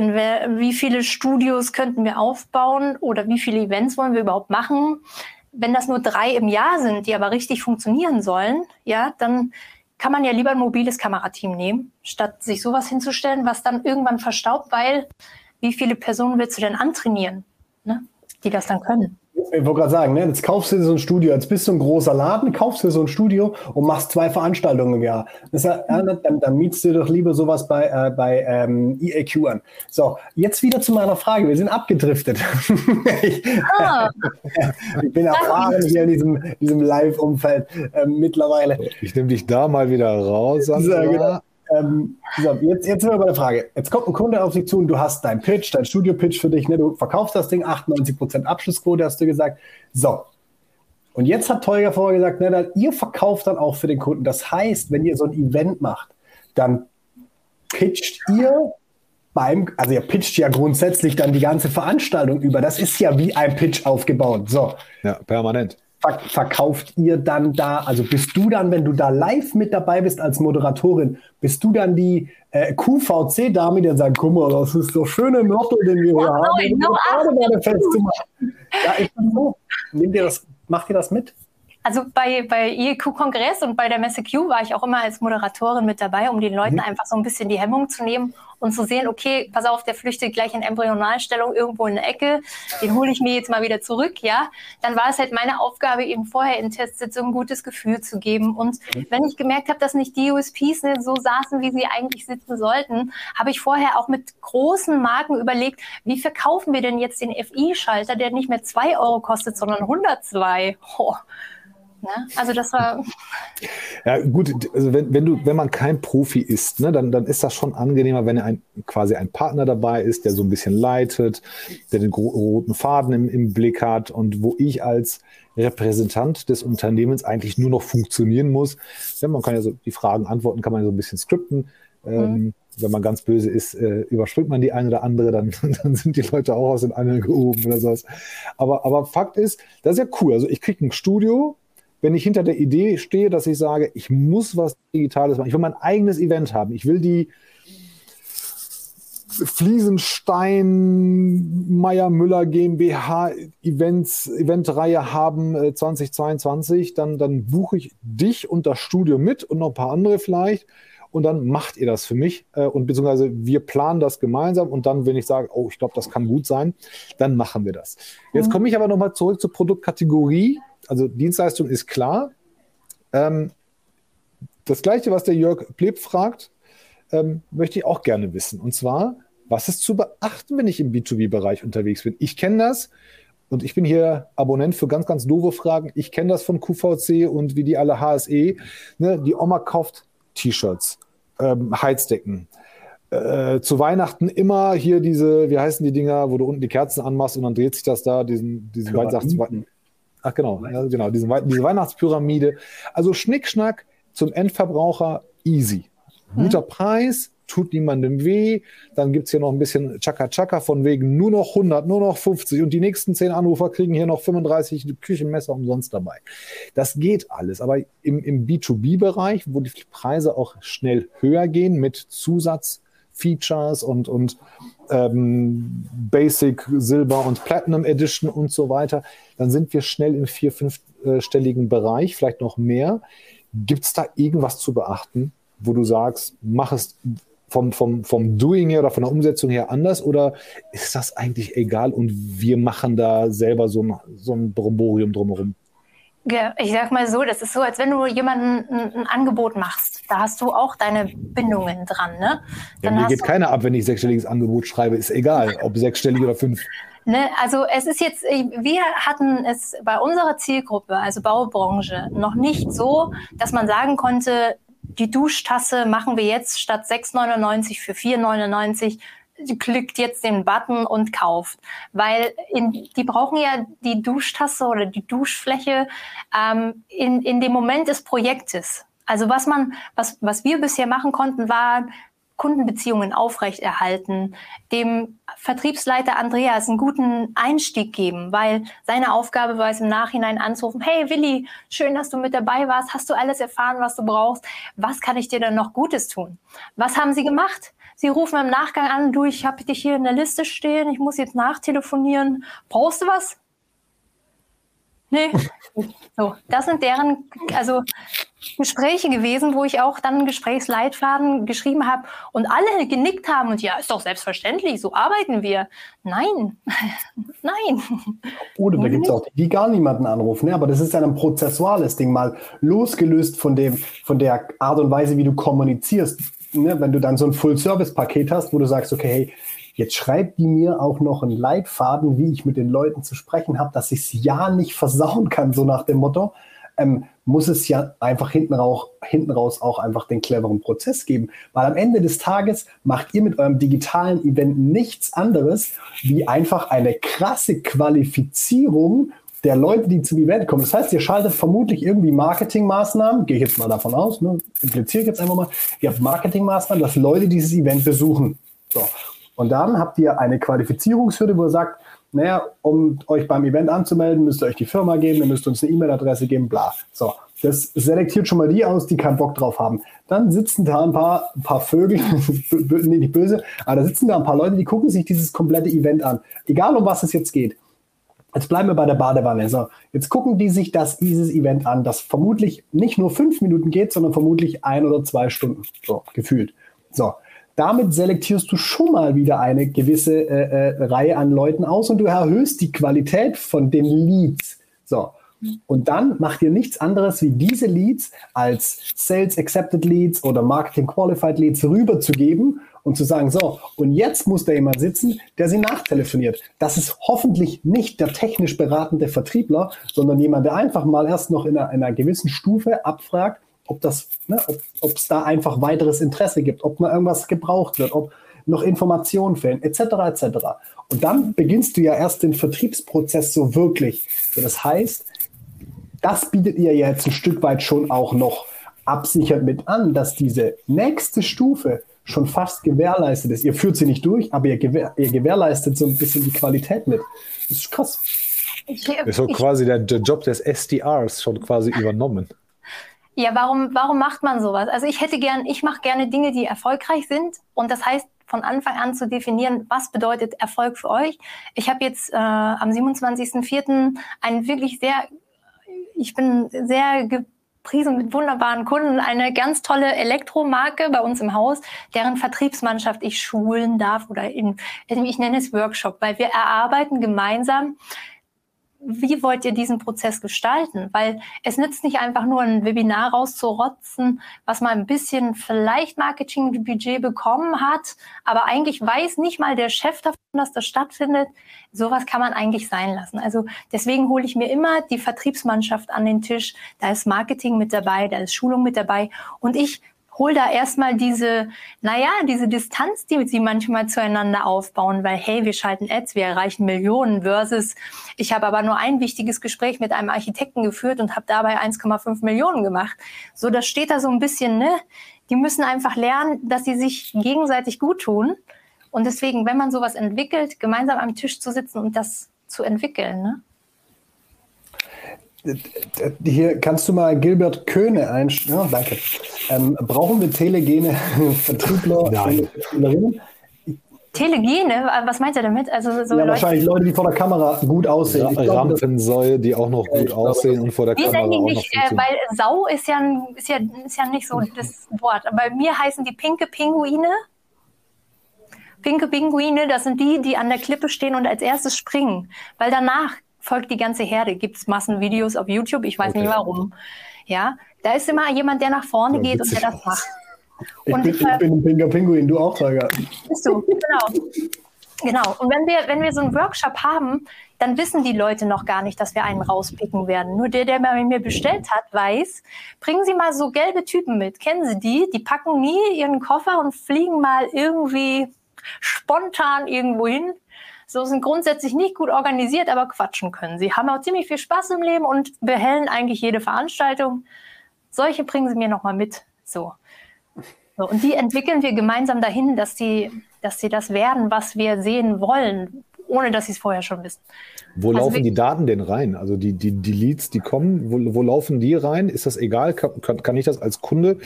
wie viele Studios könnten wir aufbauen oder wie viele Events wollen wir überhaupt machen? Wenn das nur drei im Jahr sind, die aber richtig funktionieren sollen, ja, dann kann man ja lieber ein mobiles Kamerateam nehmen, statt sich sowas hinzustellen, was dann irgendwann verstaubt, weil wie viele Personen willst du denn antrainieren, ne, die das dann können? Ich wollte gerade sagen, ne, jetzt kaufst du dir so ein Studio, jetzt bist du ein großer Laden, kaufst dir so ein Studio und machst zwei Veranstaltungen im Jahr. Das, ja, dann, dann mietst du doch lieber sowas bei, äh, bei ähm, EAQ an. So, jetzt wieder zu meiner Frage. Wir sind abgedriftet. ich, ah. ich, bin erfahren hier in diesem, diesem Live-Umfeld äh, mittlerweile. Ich nehme dich da mal wieder raus. Sandra. Genau. Ähm, jetzt, jetzt sind wir bei der Frage. Jetzt kommt ein Kunde auf dich zu und du hast dein Pitch, dein Studio-Pitch für dich. Ne? Du verkaufst das Ding, 98% Abschlussquote, hast du gesagt. So. Und jetzt hat Teuger vorher gesagt, ne, ihr verkauft dann auch für den Kunden. Das heißt, wenn ihr so ein Event macht, dann pitcht ihr beim, also ihr pitcht ja grundsätzlich dann die ganze Veranstaltung über. Das ist ja wie ein Pitch aufgebaut. So. Ja, permanent verkauft ihr dann da, also bist du dann, wenn du da live mit dabei bist als Moderatorin, bist du dann die äh, QVC-Dame, die sagt, guck mal, das ist so schöne Motto, den wir hier haben. Ja, ich bin so. Nehmt ihr das, macht ihr das mit? Also bei, bei IEQ-Kongress und bei der Messe Q war ich auch immer als Moderatorin mit dabei, um den Leuten mhm. einfach so ein bisschen die Hemmung zu nehmen und zu sehen, okay, pass auf, der flüchtet gleich in Embryonalstellung irgendwo in eine Ecke, den hole ich mir jetzt mal wieder zurück, ja. Dann war es halt meine Aufgabe, eben vorher in so ein gutes Gefühl zu geben. Und wenn ich gemerkt habe, dass nicht die USPs ne, so saßen, wie sie eigentlich sitzen sollten, habe ich vorher auch mit großen Marken überlegt, wie verkaufen wir denn jetzt den FI-Schalter, der nicht mehr zwei Euro kostet, sondern 102. Oh. Ne? Also das war. Ja, gut, also wenn, wenn, du, wenn man kein Profi ist, ne, dann, dann ist das schon angenehmer, wenn ein, quasi ein Partner dabei ist, der so ein bisschen leitet, der den roten Faden im, im Blick hat und wo ich als Repräsentant des Unternehmens eigentlich nur noch funktionieren muss. Ja, man kann ja so die Fragen antworten, kann man so ein bisschen skripten. Mhm. Ähm, wenn man ganz böse ist, äh, überspringt man die eine oder andere, dann, dann sind die Leute auch aus den Angeln gehoben oder sowas. Aber, aber Fakt ist, das ist ja cool. Also ich kriege ein Studio, wenn ich hinter der Idee stehe, dass ich sage, ich muss was Digitales machen, ich will mein eigenes Event haben, ich will die Fliesenstein Meier Müller GmbH Events, Eventreihe haben äh, 2022, dann, dann buche ich dich und das Studio mit und noch ein paar andere vielleicht und dann macht ihr das für mich äh, und beziehungsweise wir planen das gemeinsam und dann, wenn ich sage, oh, ich glaube, das kann gut sein, dann machen wir das. Jetzt mhm. komme ich aber nochmal zurück zur Produktkategorie also Dienstleistung ist klar. Ähm, das Gleiche, was der Jörg Pleb fragt, ähm, möchte ich auch gerne wissen. Und zwar, was ist zu beachten, wenn ich im B2B-Bereich unterwegs bin? Ich kenne das und ich bin hier Abonnent für ganz, ganz doofe Fragen. Ich kenne das von QVC und wie die alle HSE. Ne? Die Oma kauft T-Shirts, ähm, Heizdecken. Äh, zu Weihnachten immer hier diese, wie heißen die Dinger, wo du unten die Kerzen anmachst und dann dreht sich das da, diesen, diesen Weihnachts Ach genau, ja, genau, diese, diese Weihnachtspyramide. Also Schnickschnack zum Endverbraucher easy. Guter mhm. Preis, tut niemandem weh. Dann gibt es hier noch ein bisschen Chaka-Chaka von wegen nur noch 100, nur noch 50 und die nächsten 10 Anrufer kriegen hier noch 35 Küchenmesser umsonst dabei. Das geht alles, aber im, im B2B-Bereich, wo die Preise auch schnell höher gehen mit Zusatzfeatures und, und ähm, Basic, Silber und Platinum Edition und so weiter, dann sind wir schnell im vier-, fünfstelligen Bereich, vielleicht noch mehr. Gibt es da irgendwas zu beachten, wo du sagst, mach es vom, vom, vom Doing her oder von der Umsetzung her anders oder ist das eigentlich egal und wir machen da selber so ein, so ein Bromborium drumherum? Ich sag mal so, das ist so, als wenn du jemandem ein, ein Angebot machst. Da hast du auch deine Bindungen dran, ne? Dann ja, mir geht keiner ab, wenn ich sechsstelliges Angebot schreibe. Ist egal, ob sechsstellig oder fünf. Ne, also es ist jetzt, wir hatten es bei unserer Zielgruppe, also Baubranche, noch nicht so, dass man sagen konnte, die Duschtasse machen wir jetzt statt 6,99 für 4,99 klickt jetzt den Button und kauft. Weil in, die brauchen ja die Duschtasse oder die Duschfläche ähm, in, in dem Moment des Projektes. Also was man, was, was wir bisher machen konnten, war Kundenbeziehungen aufrechterhalten, dem Vertriebsleiter Andreas einen guten Einstieg geben, weil seine Aufgabe war es im Nachhinein anzurufen, hey Willi, schön, dass du mit dabei warst, hast du alles erfahren, was du brauchst, was kann ich dir denn noch Gutes tun? Was haben sie gemacht? Sie rufen im Nachgang an, du, ich habe dich hier in der Liste stehen, ich muss jetzt nachtelefonieren. Brauchst du was? Nee. So, das sind deren also Gespräche gewesen, wo ich auch dann einen Gesprächsleitfaden geschrieben habe und alle genickt haben und ja, ist doch selbstverständlich, so arbeiten wir. Nein, nein. Oder da gibt es auch die, die gar niemanden anrufen, ne? aber das ist ja ein prozessuales Ding, mal losgelöst von, dem, von der Art und Weise, wie du kommunizierst ne, wenn du dann so ein Full-Service-Paket hast, wo du sagst, okay, hey, jetzt schreibt die mir auch noch einen Leitfaden, wie ich mit den Leuten zu sprechen habe, dass ich es ja nicht versauen kann, so nach dem Motto, ähm, muss es ja einfach hinten, rauch, hinten raus auch einfach den cleveren Prozess geben. Weil am Ende des Tages macht ihr mit eurem digitalen Event nichts anderes, wie einfach eine krasse Qualifizierung der Leute, die zum Event kommen. Das heißt, ihr schaltet vermutlich irgendwie Marketingmaßnahmen, gehe ich jetzt mal davon aus, ne, impliziere jetzt einfach mal, ihr habt Marketingmaßnahmen, dass Leute dieses Event besuchen. So. Und dann habt ihr eine Qualifizierungshürde, wo ihr sagt, naja, um euch beim Event anzumelden, müsst ihr euch die Firma geben, ihr müsst uns eine E-Mail-Adresse geben, bla. So, das selektiert schon mal die aus, die keinen Bock drauf haben. Dann sitzen da ein paar, ein paar Vögel, nee, nicht böse, aber da sitzen da ein paar Leute, die gucken sich dieses komplette Event an. Egal um was es jetzt geht. Jetzt bleiben wir bei der Badewanne. So, jetzt gucken die sich das, dieses Event an, das vermutlich nicht nur fünf Minuten geht, sondern vermutlich ein oder zwei Stunden. So, gefühlt. So, damit selektierst du schon mal wieder eine gewisse äh, äh, Reihe an Leuten aus und du erhöhst die Qualität von den Leads. So. Und dann macht ihr nichts anderes, wie diese Leads als Sales Accepted Leads oder Marketing Qualified Leads rüberzugeben und zu sagen, so, und jetzt muss da jemand sitzen, der sie nachtelefoniert. Das ist hoffentlich nicht der technisch beratende Vertriebler, sondern jemand, der einfach mal erst noch in einer, in einer gewissen Stufe abfragt, ob das, ne, ob es da einfach weiteres Interesse gibt, ob mal irgendwas gebraucht wird, ob noch Informationen fehlen, etc. etc. Und dann beginnst du ja erst den Vertriebsprozess so wirklich. So, das heißt, das bietet ihr ja jetzt ein Stück weit schon auch noch absichert mit an, dass diese nächste Stufe schon fast gewährleistet ist. Ihr führt sie nicht durch, aber ihr, gewähr, ihr gewährleistet so ein bisschen die Qualität mit. Das ist krass. Ich, ist so quasi der, der Job des SDRs schon quasi übernommen. Ja, warum, warum macht man sowas? Also ich hätte gern, ich mache gerne Dinge, die erfolgreich sind. Und das heißt, von Anfang an zu definieren, was bedeutet Erfolg für euch. Ich habe jetzt äh, am 27.04. einen wirklich sehr, ich bin sehr Priesen mit wunderbaren Kunden, eine ganz tolle Elektromarke bei uns im Haus, deren Vertriebsmannschaft ich schulen darf oder in, ich nenne es Workshop, weil wir erarbeiten gemeinsam wie wollt ihr diesen Prozess gestalten? Weil es nützt nicht einfach nur ein Webinar rauszurotzen, was mal ein bisschen vielleicht Marketingbudget bekommen hat, aber eigentlich weiß nicht mal der Chef davon, dass das stattfindet. Sowas kann man eigentlich sein lassen. Also deswegen hole ich mir immer die Vertriebsmannschaft an den Tisch. Da ist Marketing mit dabei, da ist Schulung mit dabei und ich hol da erstmal diese, naja, diese Distanz, die sie manchmal zueinander aufbauen, weil hey, wir schalten Ads, wir erreichen Millionen versus ich habe aber nur ein wichtiges Gespräch mit einem Architekten geführt und habe dabei 1,5 Millionen gemacht. So, das steht da so ein bisschen, ne? Die müssen einfach lernen, dass sie sich gegenseitig gut tun. Und deswegen, wenn man sowas entwickelt, gemeinsam am Tisch zu sitzen und das zu entwickeln, ne? Hier kannst du mal Gilbert Köhne einstellen. Ja, danke. Ähm, brauchen wir telegene Vertriebler? Nein. Telegene? Was meint er damit? Also so ja, Leute, wahrscheinlich Leute, die vor der Kamera gut aussehen. Ja, glaub, Rampensäue, die auch noch gut aussehen und vor der Kamera auch nicht, noch äh, Weil Sau ist ja, ist, ja, ist ja nicht so das Wort. Bei mir heißen die pinke Pinguine. Pinke Pinguine, das sind die, die an der Klippe stehen und als erstes springen. Weil danach folgt die ganze Herde. Gibt es Massenvideos auf YouTube? Ich weiß okay. nicht warum. Ja, da ist immer jemand, der nach vorne ja, geht und der das macht. Ich, und, bin, ich äh, bin ein pinker Pinguin, du auch, Tiger. Bist du, genau. Genau. Und wenn wir, wenn wir so einen Workshop haben, dann wissen die Leute noch gar nicht, dass wir einen rauspicken werden. Nur der, der bei mir bestellt hat, weiß, bringen Sie mal so gelbe Typen mit. Kennen Sie die? Die packen nie ihren Koffer und fliegen mal irgendwie spontan irgendwo hin. So sind grundsätzlich nicht gut organisiert, aber quatschen können. Sie haben auch ziemlich viel Spaß im Leben und behellen eigentlich jede Veranstaltung. Solche bringen Sie mir noch mal mit. So. so. Und die entwickeln wir gemeinsam dahin, dass sie, dass sie das werden, was wir sehen wollen, ohne dass sie es vorher schon wissen. Wo also laufen die Daten denn rein? Also die, die, die Leads, die kommen, wo, wo laufen die rein? Ist das egal? Kann, kann, kann ich das als Kunde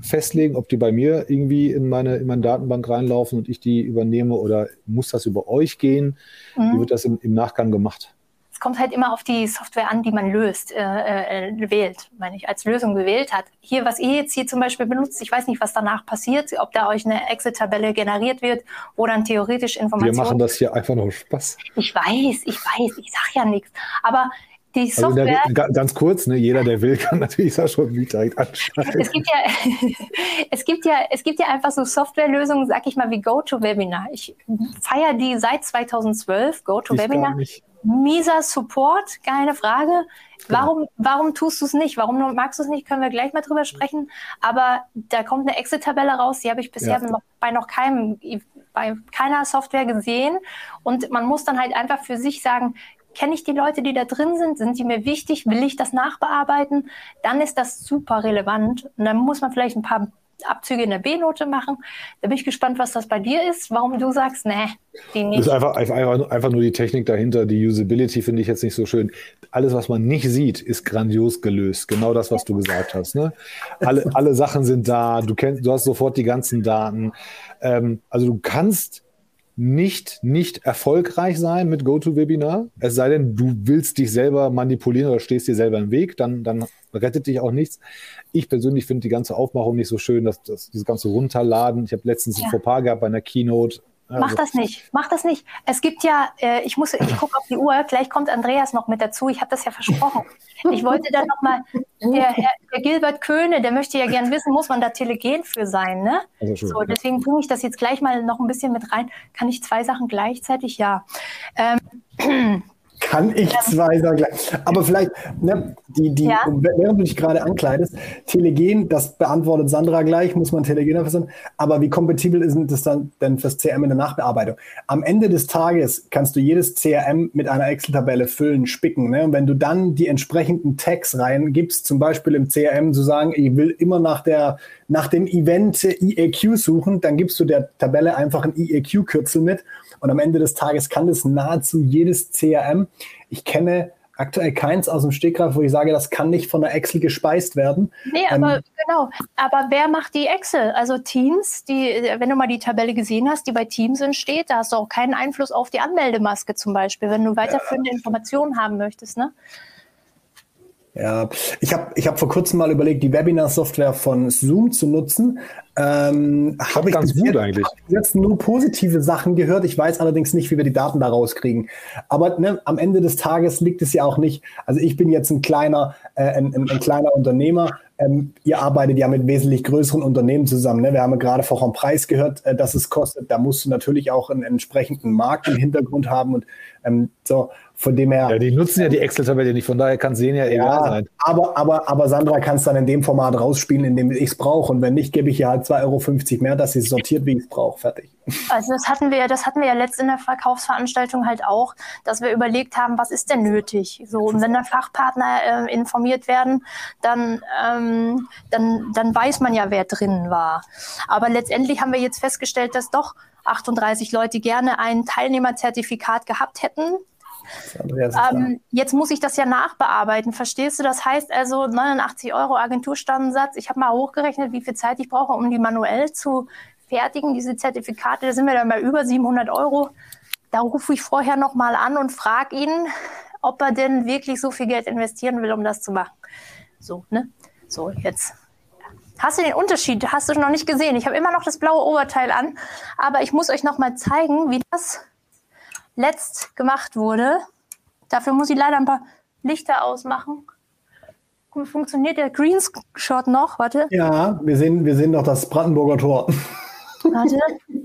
festlegen, ob die bei mir irgendwie in meine, in meine Datenbank reinlaufen und ich die übernehme oder muss das über euch gehen? Mhm. Wie wird das im, im Nachgang gemacht? Kommt halt immer auf die Software an, die man löst, äh, äh, wählt, meine ich, als Lösung gewählt hat. Hier, was ihr jetzt hier zum Beispiel benutzt, ich weiß nicht, was danach passiert, ob da euch eine Excel-Tabelle generiert wird, wo dann theoretisch Informationen. Wir machen das hier einfach nur Spaß. Ich weiß, ich weiß, ich sag ja nichts. Aber die Software. Also der, ganz kurz, ne, jeder, der will, kann natürlich Sascha direkt anschreiben. Es gibt, ja, es, gibt ja, es gibt ja einfach so Softwarelösungen, sag ich mal, wie GoToWebinar. Ich feiere die seit 2012, GoToWebinar mieser Support, keine Frage. Warum, warum tust du es nicht? Warum magst du es nicht? Können wir gleich mal drüber sprechen. Aber da kommt eine Excel-Tabelle raus, die habe ich bisher ja. noch, bei noch keinem, bei keiner Software gesehen. Und man muss dann halt einfach für sich sagen, kenne ich die Leute, die da drin sind? Sind die mir wichtig? Will ich das nachbearbeiten? Dann ist das super relevant. Und dann muss man vielleicht ein paar Abzüge in der B-Note machen. Da bin ich gespannt, was das bei dir ist, warum du sagst, nee, die nicht. Das ist einfach, einfach, einfach nur die Technik dahinter. Die Usability finde ich jetzt nicht so schön. Alles, was man nicht sieht, ist grandios gelöst. Genau das, was du gesagt hast. Ne? Alle, alle Sachen sind da. Du, kennst, du hast sofort die ganzen Daten. Ähm, also du kannst nicht, nicht erfolgreich sein mit GoToWebinar. Es sei denn, du willst dich selber manipulieren oder stehst dir selber im Weg, dann, dann rettet dich auch nichts. Ich persönlich finde die ganze Aufmachung nicht so schön, dass, dass dieses ganze Runterladen. Ich habe letztens ja. ein Fauxpas gehabt bei einer Keynote. Mach also das nicht, mach das nicht. Es gibt ja, äh, ich muss, ich gucke auf die Uhr, gleich kommt Andreas noch mit dazu. Ich habe das ja versprochen. Ich wollte dann nochmal, der, der Gilbert Köhne, der möchte ja gern wissen, muss man da telegen für sein, ne? Also so, deswegen bringe ich das jetzt gleich mal noch ein bisschen mit rein. Kann ich zwei Sachen gleichzeitig? Ja. Ähm, kann ich zwei sagen. Aber vielleicht, ne, die, die, ja? während du dich gerade ankleidest, Telegen, das beantwortet Sandra gleich, muss man Telegen dafür Aber wie kompatibel ist das dann denn fürs CRM in der Nachbearbeitung? Am Ende des Tages kannst du jedes CRM mit einer Excel-Tabelle füllen, spicken. Ne? Und wenn du dann die entsprechenden Tags reingibst, zum Beispiel im CRM zu sagen, ich will immer nach der nach dem Event IEQ suchen, dann gibst du der Tabelle einfach ein IEQ-Kürzel mit und am Ende des Tages kann das nahezu jedes CRM. Ich kenne aktuell keins aus dem Stegreif, wo ich sage, das kann nicht von der Excel gespeist werden. Nee, aber ähm, genau. Aber wer macht die Excel? Also Teams, die, wenn du mal die Tabelle gesehen hast, die bei Teams entsteht, da hast du auch keinen Einfluss auf die Anmeldemaske zum Beispiel, wenn du weiterführende ja. Informationen haben möchtest, ne? Ja, ich habe ich hab vor kurzem mal überlegt, die Webinar-Software von Zoom zu nutzen. Ähm, habe ich ganz gut jetzt, eigentlich. jetzt nur positive Sachen gehört. Ich weiß allerdings nicht, wie wir die Daten da rauskriegen. Aber ne, am Ende des Tages liegt es ja auch nicht. Also ich bin jetzt ein kleiner, äh, ein, ein, ein kleiner Unternehmer. Ähm, ihr arbeitet ja mit wesentlich größeren Unternehmen zusammen. Ne? Wir haben gerade vorher einen Preis gehört, äh, dass es kostet. Da musst du natürlich auch einen entsprechenden Markt im Hintergrund haben und ähm, so. Von dem her. Ja, die nutzen ja die Excel-Tabelle nicht, von daher kann es denen ja, ja egal sein. Aber, aber, aber Sandra kann es dann in dem Format rausspielen, in dem ich es brauche. Und wenn nicht, gebe ich ihr halt 2,50 Euro mehr, dass sie es sortiert, wie ich es brauche. Fertig. Also das hatten wir, das hatten wir ja letzt in der Verkaufsveranstaltung halt auch, dass wir überlegt haben, was ist denn nötig? So, und wenn da Fachpartner äh, informiert werden, dann, ähm, dann, dann weiß man ja, wer drin war. Aber letztendlich haben wir jetzt festgestellt, dass doch 38 Leute gerne ein Teilnehmerzertifikat gehabt hätten. Ähm, jetzt muss ich das ja nachbearbeiten, verstehst du? Das heißt also 89 Euro Agenturstandensatz. Ich habe mal hochgerechnet, wie viel Zeit ich brauche, um die manuell zu fertigen. Diese Zertifikate, da sind wir dann bei über 700 Euro. Da rufe ich vorher nochmal an und frage ihn, ob er denn wirklich so viel Geld investieren will, um das zu machen. So, ne? So, jetzt Hast du den Unterschied? Hast du noch nicht gesehen? Ich habe immer noch das blaue Oberteil an, aber ich muss euch noch mal zeigen, wie das letzt gemacht wurde. Dafür muss ich leider ein paar Lichter ausmachen. Funktioniert der Greenshot noch? Warte. Ja, wir sehen, wir sehen noch das Brandenburger Tor. Warte,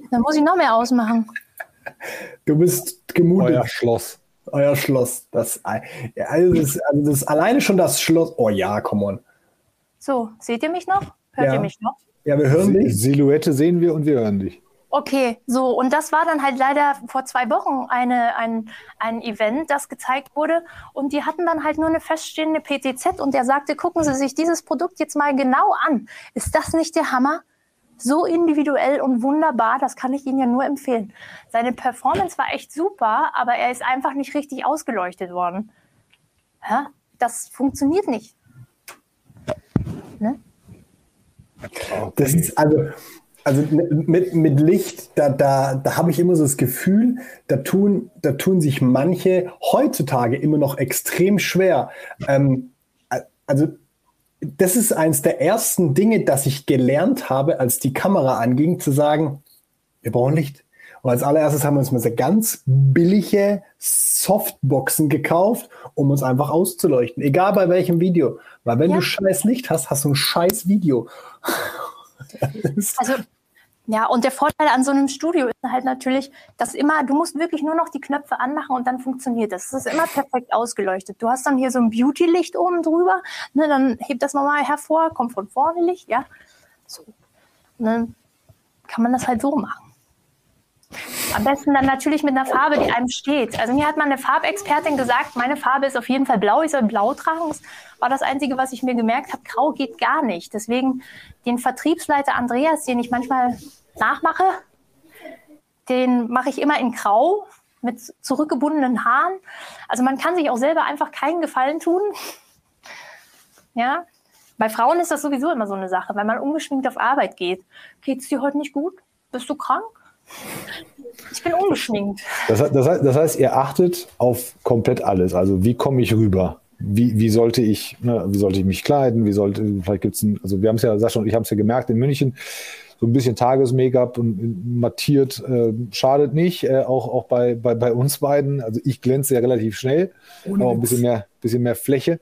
dann muss ich noch mehr ausmachen. Du bist gemutet. Euer Schloss. Euer Schloss. Das, also das, also das alleine schon das Schloss. Oh ja, come on. So, seht ihr mich noch? Hört ja. ihr mich noch? Ja, wir hören dich. Silhouette sehen wir und wir hören dich. Okay, so, und das war dann halt leider vor zwei Wochen eine, ein, ein Event, das gezeigt wurde. Und die hatten dann halt nur eine feststehende PTZ und der sagte, gucken Sie sich dieses Produkt jetzt mal genau an. Ist das nicht der Hammer? So individuell und wunderbar, das kann ich Ihnen ja nur empfehlen. Seine Performance war echt super, aber er ist einfach nicht richtig ausgeleuchtet worden. Ja, das funktioniert nicht. Ne? Das ist also, also mit, mit Licht, da, da, da habe ich immer so das Gefühl, da tun, da tun sich manche heutzutage immer noch extrem schwer. Ähm, also das ist eines der ersten Dinge, das ich gelernt habe, als die Kamera anging, zu sagen, wir brauchen Licht. Und als allererstes haben wir uns mal so ganz billige Softboxen gekauft, um uns einfach auszuleuchten. Egal bei welchem Video. Weil wenn ja. du scheiß Licht hast, hast du ein scheiß Video. Also ja, und der Vorteil an so einem Studio ist halt natürlich, dass immer, du musst wirklich nur noch die Knöpfe anmachen und dann funktioniert das. Es ist immer perfekt ausgeleuchtet. Du hast dann hier so ein Beauty-Licht oben drüber, ne, dann hebt das nochmal hervor, kommt von vorne Licht, ja. So. Und dann kann man das halt so machen. Am besten dann natürlich mit einer Farbe, die einem steht. Also mir hat mal eine Farbexpertin gesagt, meine Farbe ist auf jeden Fall blau, ich soll blau tragen. Das war das Einzige, was ich mir gemerkt habe. Grau geht gar nicht. Deswegen den Vertriebsleiter Andreas, den ich manchmal nachmache, den mache ich immer in Grau mit zurückgebundenen Haaren. Also man kann sich auch selber einfach keinen Gefallen tun. Ja, bei Frauen ist das sowieso immer so eine Sache, weil man ungeschminkt auf Arbeit geht. Geht es dir heute nicht gut? Bist du krank? Ich bin ungeschminkt. Das, das, heißt, das heißt, ihr achtet auf komplett alles. Also wie komme ich rüber? Wie, wie sollte ich, ne, wie sollte ich mich kleiden? Wie sollte, vielleicht gibt es also wir haben es ja, Sascha und ich haben es ja gemerkt in München, so ein bisschen Tages-Make-up und mattiert äh, schadet nicht, äh, auch, auch bei, bei, bei uns beiden. Also ich glänze ja relativ schnell, Ohne aber ein bisschen mehr, bisschen mehr Fläche.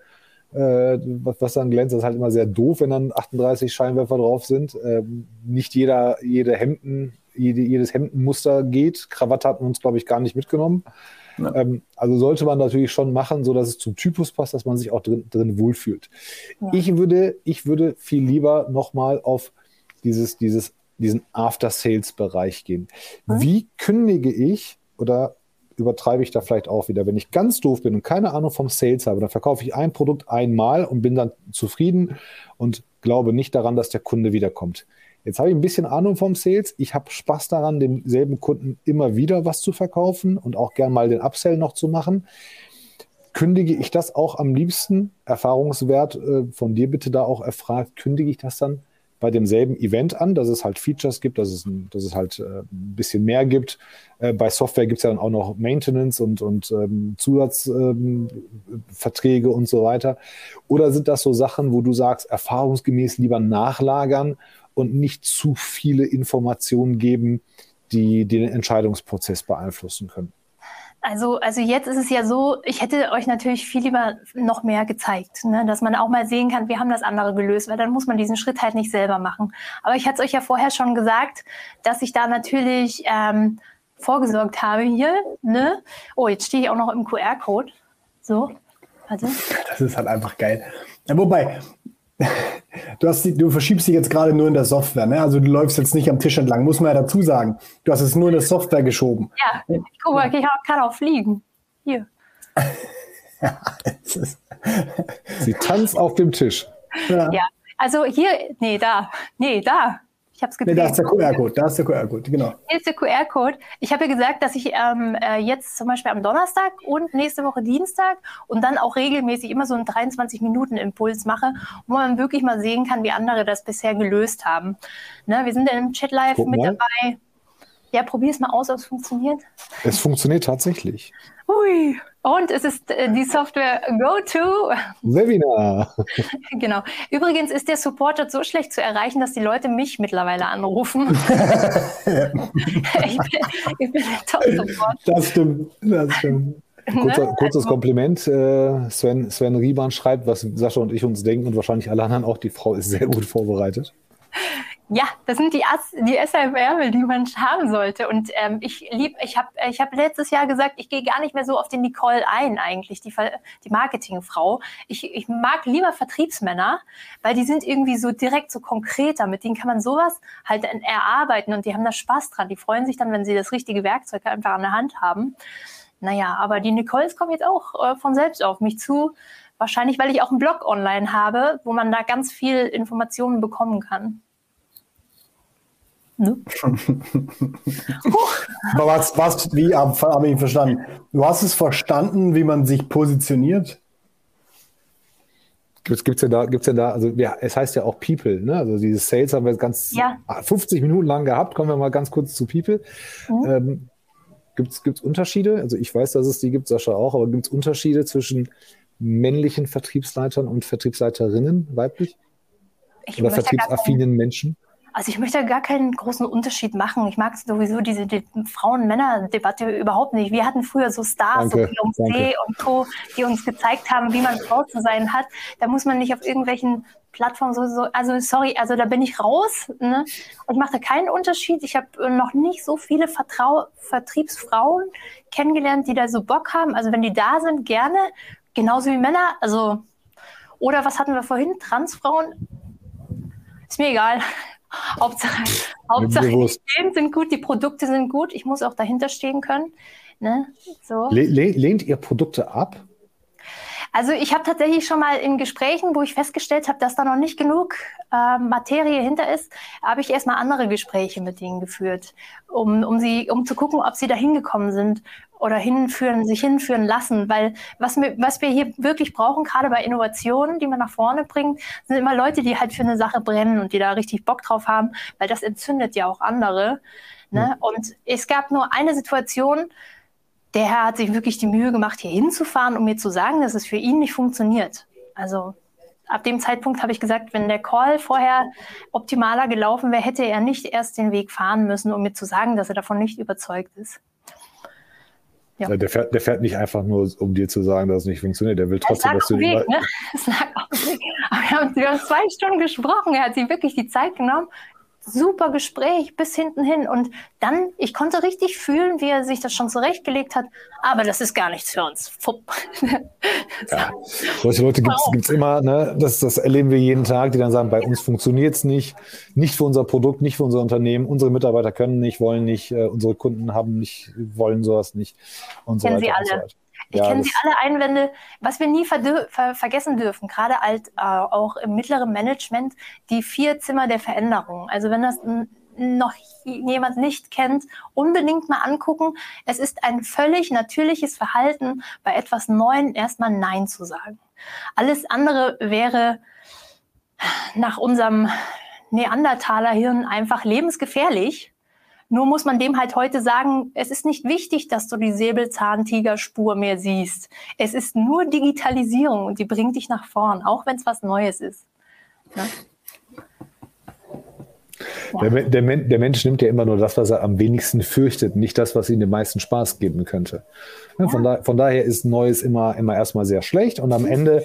Äh, was, was, dann glänzt, das ist halt immer sehr doof, wenn dann 38 Scheinwerfer drauf sind. Ähm, nicht jeder, jede Hemden jede, jedes Hemdenmuster geht. Krawatte hatten wir uns, glaube ich, gar nicht mitgenommen. Ja. Ähm, also sollte man natürlich schon machen, so dass es zum Typus passt, dass man sich auch drin, drin wohlfühlt. Ja. Ich würde, ich würde viel lieber nochmal auf dieses, dieses, diesen After-Sales-Bereich gehen. Mhm. Wie kündige ich oder übertreibe ich da vielleicht auch wieder, wenn ich ganz doof bin und keine Ahnung vom Sales habe, dann verkaufe ich ein Produkt einmal und bin dann zufrieden und glaube nicht daran, dass der Kunde wiederkommt. Jetzt habe ich ein bisschen Ahnung vom Sales. Ich habe Spaß daran, demselben Kunden immer wieder was zu verkaufen und auch gern mal den Upsell noch zu machen. Kündige ich das auch am liebsten, Erfahrungswert äh, von dir bitte da auch erfragt, kündige ich das dann bei demselben Event an, dass es halt Features gibt, dass es, dass es halt äh, ein bisschen mehr gibt. Äh, bei Software gibt es ja dann auch noch Maintenance und, und ähm, Zusatzverträge ähm, und so weiter. Oder sind das so Sachen, wo du sagst, erfahrungsgemäß lieber nachlagern und nicht zu viele Informationen geben, die den Entscheidungsprozess beeinflussen können. Also, also jetzt ist es ja so, ich hätte euch natürlich viel lieber noch mehr gezeigt, ne? dass man auch mal sehen kann, wir haben das andere gelöst, weil dann muss man diesen Schritt halt nicht selber machen. Aber ich hatte es euch ja vorher schon gesagt, dass ich da natürlich ähm, vorgesorgt habe hier. Ne? Oh, jetzt stehe ich auch noch im QR-Code. So, warte. Das ist halt einfach geil. Ja, wobei, Du, hast die, du verschiebst dich jetzt gerade nur in der Software, ne? Also du läufst jetzt nicht am Tisch entlang, muss man ja dazu sagen. Du hast es nur in der Software geschoben. Ja, guck mal, ich kann auch fliegen. Hier. Sie tanzt auf dem Tisch. Ja. ja, also hier, nee, da, nee, da. Ich habe es. Nee, da ist der QR-Code, da ist der QR-Code, genau. Hier ist der QR-Code. Ich habe ja gesagt, dass ich ähm, äh, jetzt zum Beispiel am Donnerstag und nächste Woche Dienstag und dann auch regelmäßig immer so einen 23-Minuten-Impuls mache, wo man wirklich mal sehen kann, wie andere das bisher gelöst haben. Ne, wir sind ja im Chat live Guck mit mal. dabei. Ja, probier es mal aus, ob es funktioniert. Es funktioniert tatsächlich. Ui, Und es ist äh, die Software GoTo. Webinar. genau. Übrigens ist der Support so schlecht zu erreichen, dass die Leute mich mittlerweile anrufen. ich, bin, ich bin der Top-Support. Das stimmt. Das stimmt. Kurzer, ne? kurzes also, Kompliment. Äh, Sven, Sven Riemann schreibt, was Sascha und ich uns denken und wahrscheinlich alle anderen auch. Die Frau ist sehr gut vorbereitet. Ja, das sind die, die SMR, die man haben sollte. Und ähm, ich lieb, ich habe ich hab letztes Jahr gesagt, ich gehe gar nicht mehr so auf den Nicole ein, eigentlich, die, die Marketingfrau. Ich, ich mag lieber Vertriebsmänner, weil die sind irgendwie so direkt so konkreter. Mit denen kann man sowas halt erarbeiten und die haben da Spaß dran. Die freuen sich dann, wenn sie das richtige Werkzeug einfach an der Hand haben. Naja, aber die Nicoles kommen jetzt auch äh, von selbst auf mich zu. Wahrscheinlich, weil ich auch einen Blog online habe, wo man da ganz viel Informationen bekommen kann. Ne? Aber was, was, wie habe ich verstanden? Du hast es verstanden, wie man sich positioniert? Gibt es denn da, gibt's denn da, also ja, es heißt ja auch People, ne? Also dieses Sales haben wir jetzt ganz ja. 50 Minuten lang gehabt. Kommen wir mal ganz kurz zu People. Mhm. Ähm, gibt es Unterschiede? Also ich weiß, dass es die gibt, Sascha auch, aber gibt es Unterschiede zwischen männlichen Vertriebsleitern und Vertriebsleiterinnen, weiblich? Ich Oder vertriebsaffinen Menschen? Also ich möchte gar keinen großen Unterschied machen. Ich mag sowieso diese die Frauen-Männer-Debatte überhaupt nicht. Wir hatten früher so Stars, danke, so Beyoncé und Co., die uns gezeigt haben, wie man Frau zu sein hat. Da muss man nicht auf irgendwelchen Plattformen so, also sorry, also da bin ich raus. Ne? Ich mache da keinen Unterschied. Ich habe noch nicht so viele Vertrau Vertriebsfrauen kennengelernt, die da so Bock haben. Also wenn die da sind, gerne. Genauso wie Männer. Also oder was hatten wir vorhin? Transfrauen? Ist mir egal. Hauptsache, Hauptsache die Ideen sind gut, die Produkte sind gut. Ich muss auch dahinter stehen können. Ne? So. Lehnt ihr Produkte ab? Also ich habe tatsächlich schon mal in Gesprächen, wo ich festgestellt habe, dass da noch nicht genug äh, Materie hinter ist, habe ich erstmal andere Gespräche mit ihnen geführt, um, um, sie, um zu gucken, ob sie da hingekommen sind oder hinführen, sich hinführen lassen. Weil was wir, was wir hier wirklich brauchen, gerade bei Innovationen, die man nach vorne bringt, sind immer Leute, die halt für eine Sache brennen und die da richtig Bock drauf haben, weil das entzündet ja auch andere. Ne? Mhm. Und es gab nur eine Situation, der Herr hat sich wirklich die Mühe gemacht, hier hinzufahren, um mir zu sagen, dass es für ihn nicht funktioniert. Also ab dem Zeitpunkt habe ich gesagt, wenn der Call vorher optimaler gelaufen wäre, hätte er nicht erst den Weg fahren müssen, um mir zu sagen, dass er davon nicht überzeugt ist. Ja. Der, fährt, der fährt nicht einfach nur, um dir zu sagen, dass es nicht funktioniert. Der will trotzdem, dass du Weg, ne? Es lag auf Weg. Aber wir haben, wir haben zwei Stunden gesprochen. Er hat sich wirklich die Zeit genommen super Gespräch bis hinten hin. Und dann, ich konnte richtig fühlen, wie er sich das schon zurechtgelegt hat. Aber das ist gar nichts für uns. Fupp. Ja, solche Leute gibt es immer. Ne? Das, das erleben wir jeden Tag, die dann sagen, bei uns funktioniert es nicht. Nicht für unser Produkt, nicht für unser Unternehmen. Unsere Mitarbeiter können nicht, wollen nicht. Äh, unsere Kunden haben nicht, wollen sowas nicht. Und so Kennen weiter Sie alle. Ich ja, kenne sie alle Einwände. Was wir nie ver ver vergessen dürfen, gerade halt, äh, auch im mittleren Management, die vier Zimmer der Veränderung. Also wenn das noch jemand nicht kennt, unbedingt mal angucken. Es ist ein völlig natürliches Verhalten, bei etwas Neuem erstmal Nein zu sagen. Alles andere wäre nach unserem Neandertaler-Hirn einfach lebensgefährlich. Nur muss man dem halt heute sagen, es ist nicht wichtig, dass du die Säbelzahntigerspur mehr siehst. Es ist nur Digitalisierung und die bringt dich nach vorn, auch wenn es was Neues ist. Ja? Der, der, der, Mensch nimmt ja immer nur das, was er am wenigsten fürchtet, nicht das, was ihm den meisten Spaß geben könnte. Ja. Von, da, von, daher ist Neues immer, immer erstmal sehr schlecht und am Ende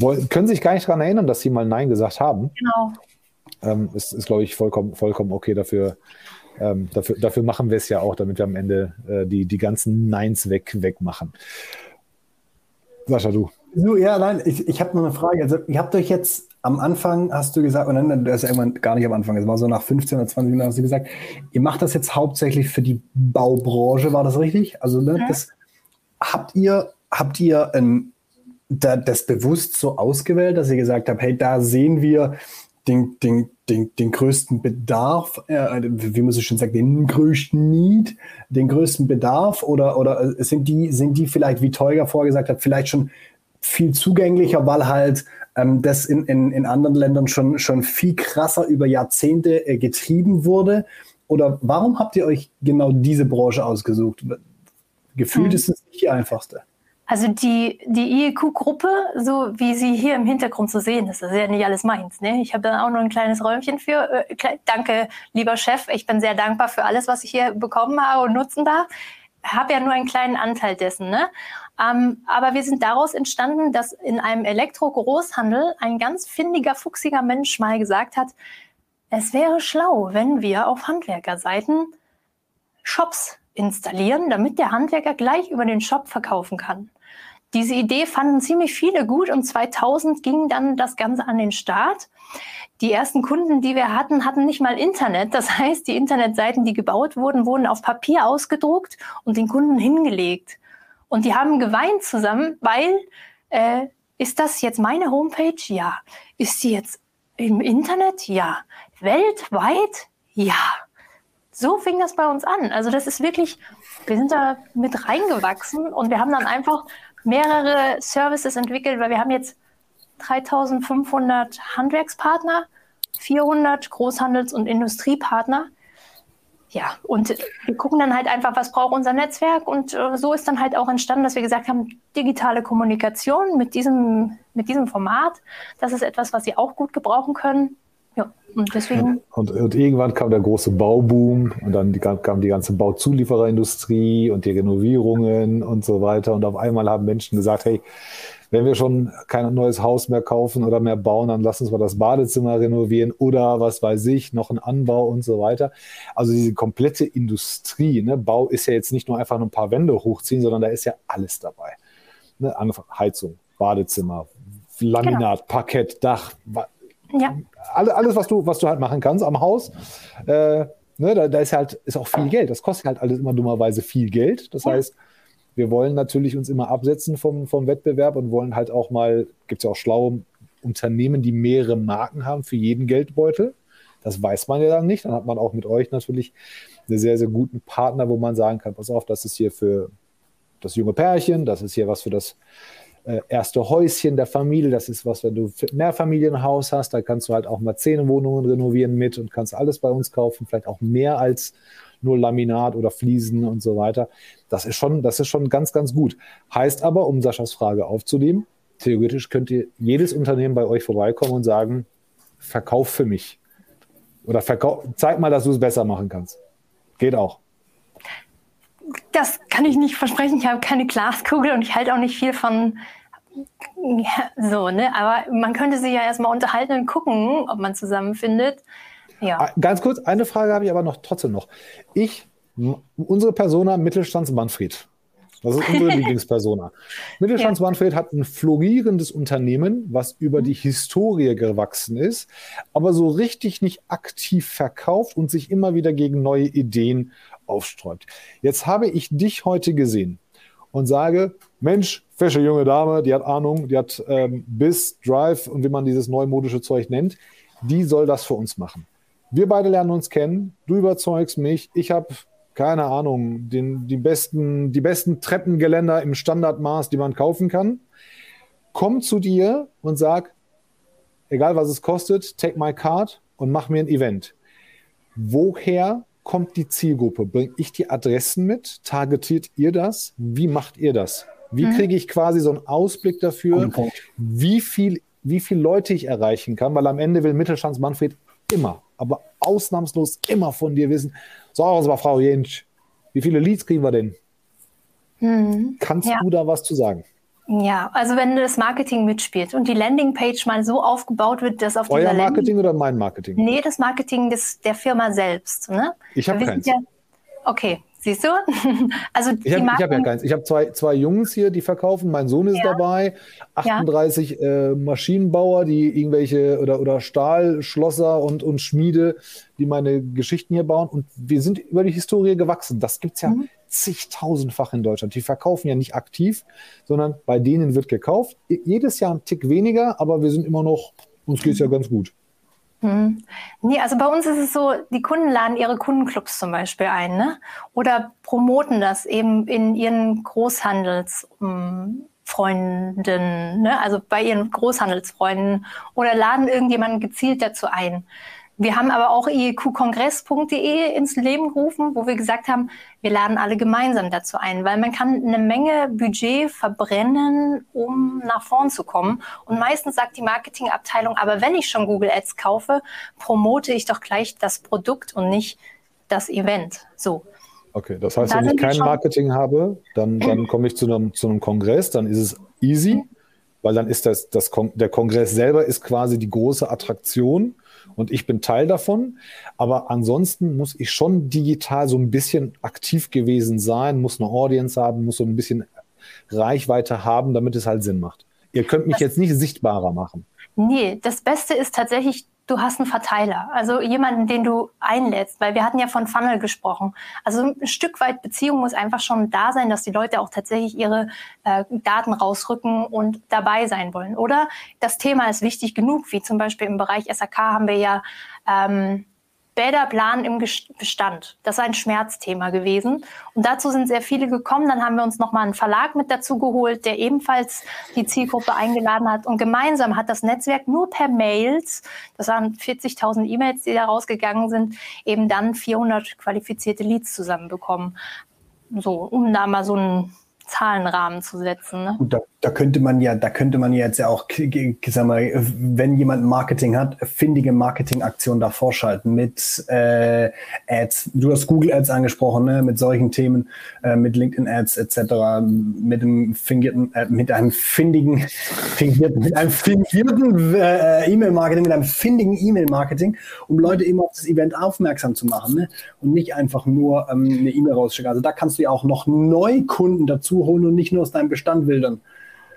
wollen, können sich gar nicht daran erinnern, dass sie mal Nein gesagt haben. Genau. Ähm, ist, ist glaube ich, vollkommen, vollkommen okay dafür, ähm, dafür, dafür, machen wir es ja auch, damit wir am Ende äh, die, die ganzen Neins weg, wegmachen. Sascha, du. So, ja, nein, ich, ich habe noch eine Frage. Also, ihr habt euch jetzt am Anfang, hast du gesagt, und dann, das ist irgendwann gar nicht am Anfang, es war so nach 15 oder 20 Minuten, hast du gesagt, ihr macht das jetzt hauptsächlich für die Baubranche, war das richtig? Also, ne, ja. das, habt ihr, habt ihr ein, da, das bewusst so ausgewählt, dass ihr gesagt habt, hey, da sehen wir den, den, den, den größten Bedarf, äh, wie man so schön sagt, den größten Need, den größten Bedarf oder, oder sind, die, sind die vielleicht, wie Teuger vorgesagt hat, vielleicht schon viel zugänglicher, weil halt ähm, das in, in, in anderen Ländern schon, schon viel krasser über Jahrzehnte äh, getrieben wurde? Oder warum habt ihr euch genau diese Branche ausgesucht? Gefühlt hm. ist es nicht die einfachste. Also die, die IEQ-Gruppe, so wie sie hier im Hintergrund zu sehen ist, das ist ja nicht alles meins. Ne? Ich habe da auch nur ein kleines Räumchen für. Äh, danke, lieber Chef. Ich bin sehr dankbar für alles, was ich hier bekommen habe und nutzen darf. Habe ja nur einen kleinen Anteil dessen. Ne? Ähm, aber wir sind daraus entstanden, dass in einem Elektro-Großhandel ein ganz findiger, fuchsiger Mensch mal gesagt hat, es wäre schlau, wenn wir auf Handwerkerseiten Shops installieren, damit der Handwerker gleich über den Shop verkaufen kann. Diese Idee fanden ziemlich viele gut und 2000 ging dann das Ganze an den Start. Die ersten Kunden, die wir hatten, hatten nicht mal Internet. Das heißt, die Internetseiten, die gebaut wurden, wurden auf Papier ausgedruckt und den Kunden hingelegt. Und die haben geweint zusammen, weil äh, ist das jetzt meine Homepage? Ja. Ist sie jetzt im Internet? Ja. Weltweit? Ja. So fing das bei uns an. Also das ist wirklich, wir sind da mit reingewachsen und wir haben dann einfach mehrere Services entwickelt, weil wir haben jetzt 3500 Handwerkspartner, 400 Großhandels- und Industriepartner. Ja, und wir gucken dann halt einfach, was braucht unser Netzwerk. Und äh, so ist dann halt auch entstanden, dass wir gesagt haben, digitale Kommunikation mit diesem, mit diesem Format, das ist etwas, was Sie auch gut gebrauchen können. Ja, und deswegen. Und, und, irgendwann kam der große Bauboom und dann kam die ganze Bauzuliefererindustrie und die Renovierungen und so weiter. Und auf einmal haben Menschen gesagt, hey, wenn wir schon kein neues Haus mehr kaufen oder mehr bauen, dann lass uns mal das Badezimmer renovieren oder was weiß ich, noch ein Anbau und so weiter. Also diese komplette Industrie, ne? Bau ist ja jetzt nicht nur einfach nur ein paar Wände hochziehen, sondern da ist ja alles dabei. Ne? Angefangen Heizung, Badezimmer, Laminat, genau. Parkett, Dach, ja. Alles, was du, was du halt machen kannst am Haus. Äh, ne, da, da, ist halt ist auch viel Geld. Das kostet halt alles immer dummerweise viel Geld. Das ja. heißt, wir wollen natürlich uns immer absetzen vom, vom Wettbewerb und wollen halt auch mal, gibt es ja auch schlaue Unternehmen, die mehrere Marken haben für jeden Geldbeutel. Das weiß man ja dann nicht. Dann hat man auch mit euch natürlich einen sehr, sehr guten Partner, wo man sagen kann, pass auf, das ist hier für das junge Pärchen, das ist hier was für das äh, erste Häuschen der Familie. Das ist was, wenn du Mehrfamilienhaus hast, da kannst du halt auch mal zehn Wohnungen renovieren mit und kannst alles bei uns kaufen, vielleicht auch mehr als nur Laminat oder Fliesen und so weiter. Das ist schon, das ist schon ganz, ganz gut. Heißt aber, um Saschas Frage aufzunehmen, theoretisch könnt ihr jedes Unternehmen bei euch vorbeikommen und sagen, verkauf für mich. Oder verkauf, zeig mal, dass du es besser machen kannst. Geht auch. Das kann ich nicht versprechen. Ich habe keine Glaskugel und ich halte auch nicht viel von so, ne? Aber man könnte sich ja erstmal unterhalten und gucken, ob man zusammenfindet. Ja. Ah, ganz kurz, eine Frage habe ich aber noch trotzdem noch. Ich, unsere Persona Mittelstands-Manfred. Das ist unsere Lieblingspersona. Mittelstands-Manfred ja. hat ein florierendes Unternehmen, was über mhm. die Historie gewachsen ist, aber so richtig nicht aktiv verkauft und sich immer wieder gegen neue Ideen aufsträubt. Jetzt habe ich dich heute gesehen und sage, Mensch, fesche junge Dame, die hat Ahnung, die hat ähm, Biss, Drive und wie man dieses neumodische Zeug nennt, die soll das für uns machen. Wir beide lernen uns kennen, du überzeugst mich, ich habe keine Ahnung, den, die, besten, die besten Treppengeländer im Standardmaß, die man kaufen kann. Komm zu dir und sag, egal was es kostet, take my card und mach mir ein Event. Woher kommt die Zielgruppe? Bringe ich die Adressen mit? Targetiert ihr das? Wie macht ihr das? Wie mhm. kriege ich quasi so einen Ausblick dafür, wie viel, wie viel Leute ich erreichen kann? Weil am Ende will Mittelstands Manfred immer, aber ausnahmslos immer von dir wissen, so, war Frau Jentsch, wie viele Leads kriegen wir denn? Mhm. Kannst ja. du da was zu sagen? Ja, also wenn das Marketing mitspielt und die Landingpage mal so aufgebaut wird, dass auf Euer dieser Marketing Landing oder mein Marketing? Nee, das Marketing des, der Firma selbst. Ne? Ich habe keins. Ja, okay, Siehst du? also ich habe hab ja keins. Ich habe zwei, zwei Jungs hier, die verkaufen. Mein Sohn ist ja. dabei. 38 ja. äh, Maschinenbauer, die irgendwelche oder, oder Stahlschlosser und, und Schmiede, die meine Geschichten hier bauen. Und wir sind über die Historie gewachsen. Das gibt es ja mhm. zigtausendfach in Deutschland. Die verkaufen ja nicht aktiv, sondern bei denen wird gekauft. Jedes Jahr ein Tick weniger, aber wir sind immer noch, uns geht es ja ganz gut. Hm. Nee, also bei uns ist es so, die Kunden laden ihre Kundenclubs zum Beispiel ein, ne? Oder promoten das eben in ihren Großhandelsfreunden, ne? Also bei ihren Großhandelsfreunden oder laden irgendjemanden gezielt dazu ein. Wir haben aber auch ieqkongress.de ins Leben gerufen, wo wir gesagt haben, wir laden alle gemeinsam dazu ein, weil man kann eine Menge Budget verbrennen, um nach vorn zu kommen. Und meistens sagt die Marketingabteilung, aber wenn ich schon Google Ads kaufe, promote ich doch gleich das Produkt und nicht das Event. So. Okay, das heißt, da wenn ich kein Marketing habe, dann, dann komme ich zu einem, zu einem Kongress, dann ist es easy, weil dann ist das, das Kon der Kongress selber ist quasi die große Attraktion und ich bin Teil davon. Aber ansonsten muss ich schon digital so ein bisschen aktiv gewesen sein, muss eine Audience haben, muss so ein bisschen Reichweite haben, damit es halt Sinn macht. Ihr könnt mich das jetzt nicht sichtbarer machen. Nee, das Beste ist tatsächlich du hast einen Verteiler, also jemanden, den du einlädst, weil wir hatten ja von Funnel gesprochen. Also ein Stück weit Beziehung muss einfach schon da sein, dass die Leute auch tatsächlich ihre äh, Daten rausrücken und dabei sein wollen. Oder das Thema ist wichtig genug, wie zum Beispiel im Bereich SAK haben wir ja ähm, Bäder planen im Bestand. Das ist ein Schmerzthema gewesen. Und dazu sind sehr viele gekommen. Dann haben wir uns nochmal einen Verlag mit dazu geholt, der ebenfalls die Zielgruppe eingeladen hat. Und gemeinsam hat das Netzwerk nur per Mails, das waren 40.000 E-Mails, die da rausgegangen sind, eben dann 400 qualifizierte Leads zusammenbekommen. So, um da mal so ein Zahlenrahmen zu setzen. Ne? Da, da, könnte man ja, da könnte man jetzt ja auch, sag mal, wenn jemand Marketing hat, findige Marketingaktionen davor schalten mit äh, Ads. Du hast Google Ads angesprochen, ne? mit solchen Themen, äh, mit LinkedIn Ads etc., mit einem fingierten, äh, mit einem findigen, fingierten mit einem fingierten äh, E-Mail-Marketing, mit einem findigen E-Mail-Marketing, um Leute eben auf das Event aufmerksam zu machen ne? und nicht einfach nur ähm, eine E-Mail rausschicken. Also da kannst du ja auch noch Neukunden dazu holen und nicht nur aus deinem Bestand wildern.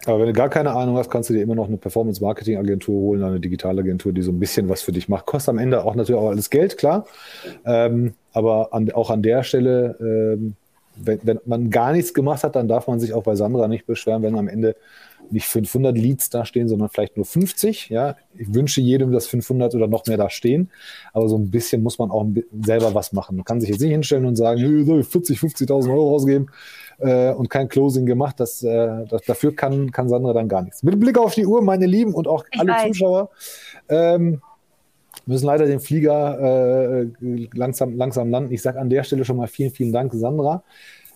Aber wenn du gar keine Ahnung hast, kannst du dir immer noch eine Performance-Marketing-Agentur holen, eine Digitalagentur, die so ein bisschen was für dich macht. Kostet am Ende auch natürlich auch alles Geld, klar. Ähm, aber an, auch an der Stelle, ähm, wenn, wenn, man gar nichts gemacht hat, dann darf man sich auch bei Sandra nicht beschweren, wenn am Ende nicht 500 Leads da stehen, sondern vielleicht nur 50. Ja, ich wünsche jedem, dass 500 oder noch mehr da stehen. Aber so ein bisschen muss man auch selber was machen. Man kann sich jetzt nicht hinstellen und sagen, hey, soll ich 40, 50.000 Euro rausgeben äh, und kein Closing gemacht. Das, äh, das, dafür kann, kann Sandra dann gar nichts. Mit Blick auf die Uhr, meine Lieben und auch ich alle weiß. Zuschauer, ähm, müssen leider den Flieger äh, langsam, langsam landen. Ich sage an der Stelle schon mal vielen, vielen Dank, Sandra.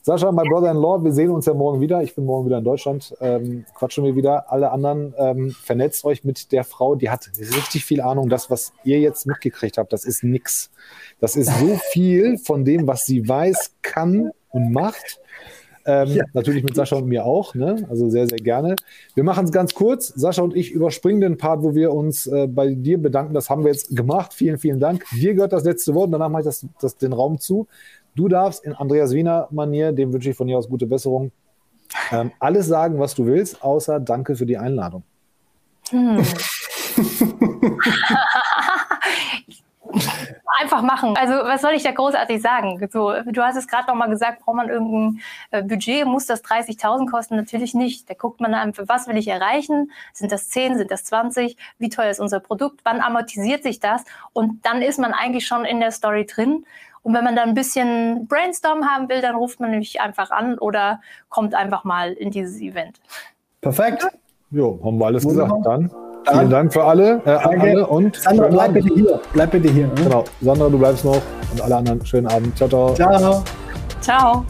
Sascha, my brother-in-law, wir sehen uns ja morgen wieder. Ich bin morgen wieder in Deutschland. Ähm, quatschen wir wieder. Alle anderen, ähm, vernetzt euch mit der Frau, die hat richtig viel Ahnung. Das, was ihr jetzt mitgekriegt habt, das ist nix. Das ist so viel von dem, was sie weiß, kann und macht. Ähm, ja. Natürlich mit Sascha und mir auch, ne? also sehr, sehr gerne. Wir machen es ganz kurz. Sascha und ich überspringen den Part, wo wir uns äh, bei dir bedanken. Das haben wir jetzt gemacht. Vielen, vielen Dank. Dir gehört das letzte Wort und danach mache ich das, das, den Raum zu. Du darfst in Andreas Wiener Manier, dem wünsche ich von hier aus gute Besserung, ähm, alles sagen, was du willst, außer Danke für die Einladung. Hm. Einfach machen. Also was soll ich da großartig sagen? So, du hast es gerade noch mal gesagt, braucht man irgendein äh, Budget, muss das 30.000 kosten? Natürlich nicht. Da guckt man für was will ich erreichen? Sind das 10, sind das 20? Wie teuer ist unser Produkt? Wann amortisiert sich das? Und dann ist man eigentlich schon in der Story drin. Und wenn man dann ein bisschen Brainstorm haben will, dann ruft man mich einfach an oder kommt einfach mal in dieses Event. Perfekt. Jo, haben wir alles Wunderbar. gesagt. Dann Vielen Dank für alle. Äh, alle und Sandra, bleib bitte hier. Bleib bitte hier. Ne? Genau. Sandra, du bleibst noch. Und alle anderen schönen Abend. Ciao, ciao. Ciao. Ciao.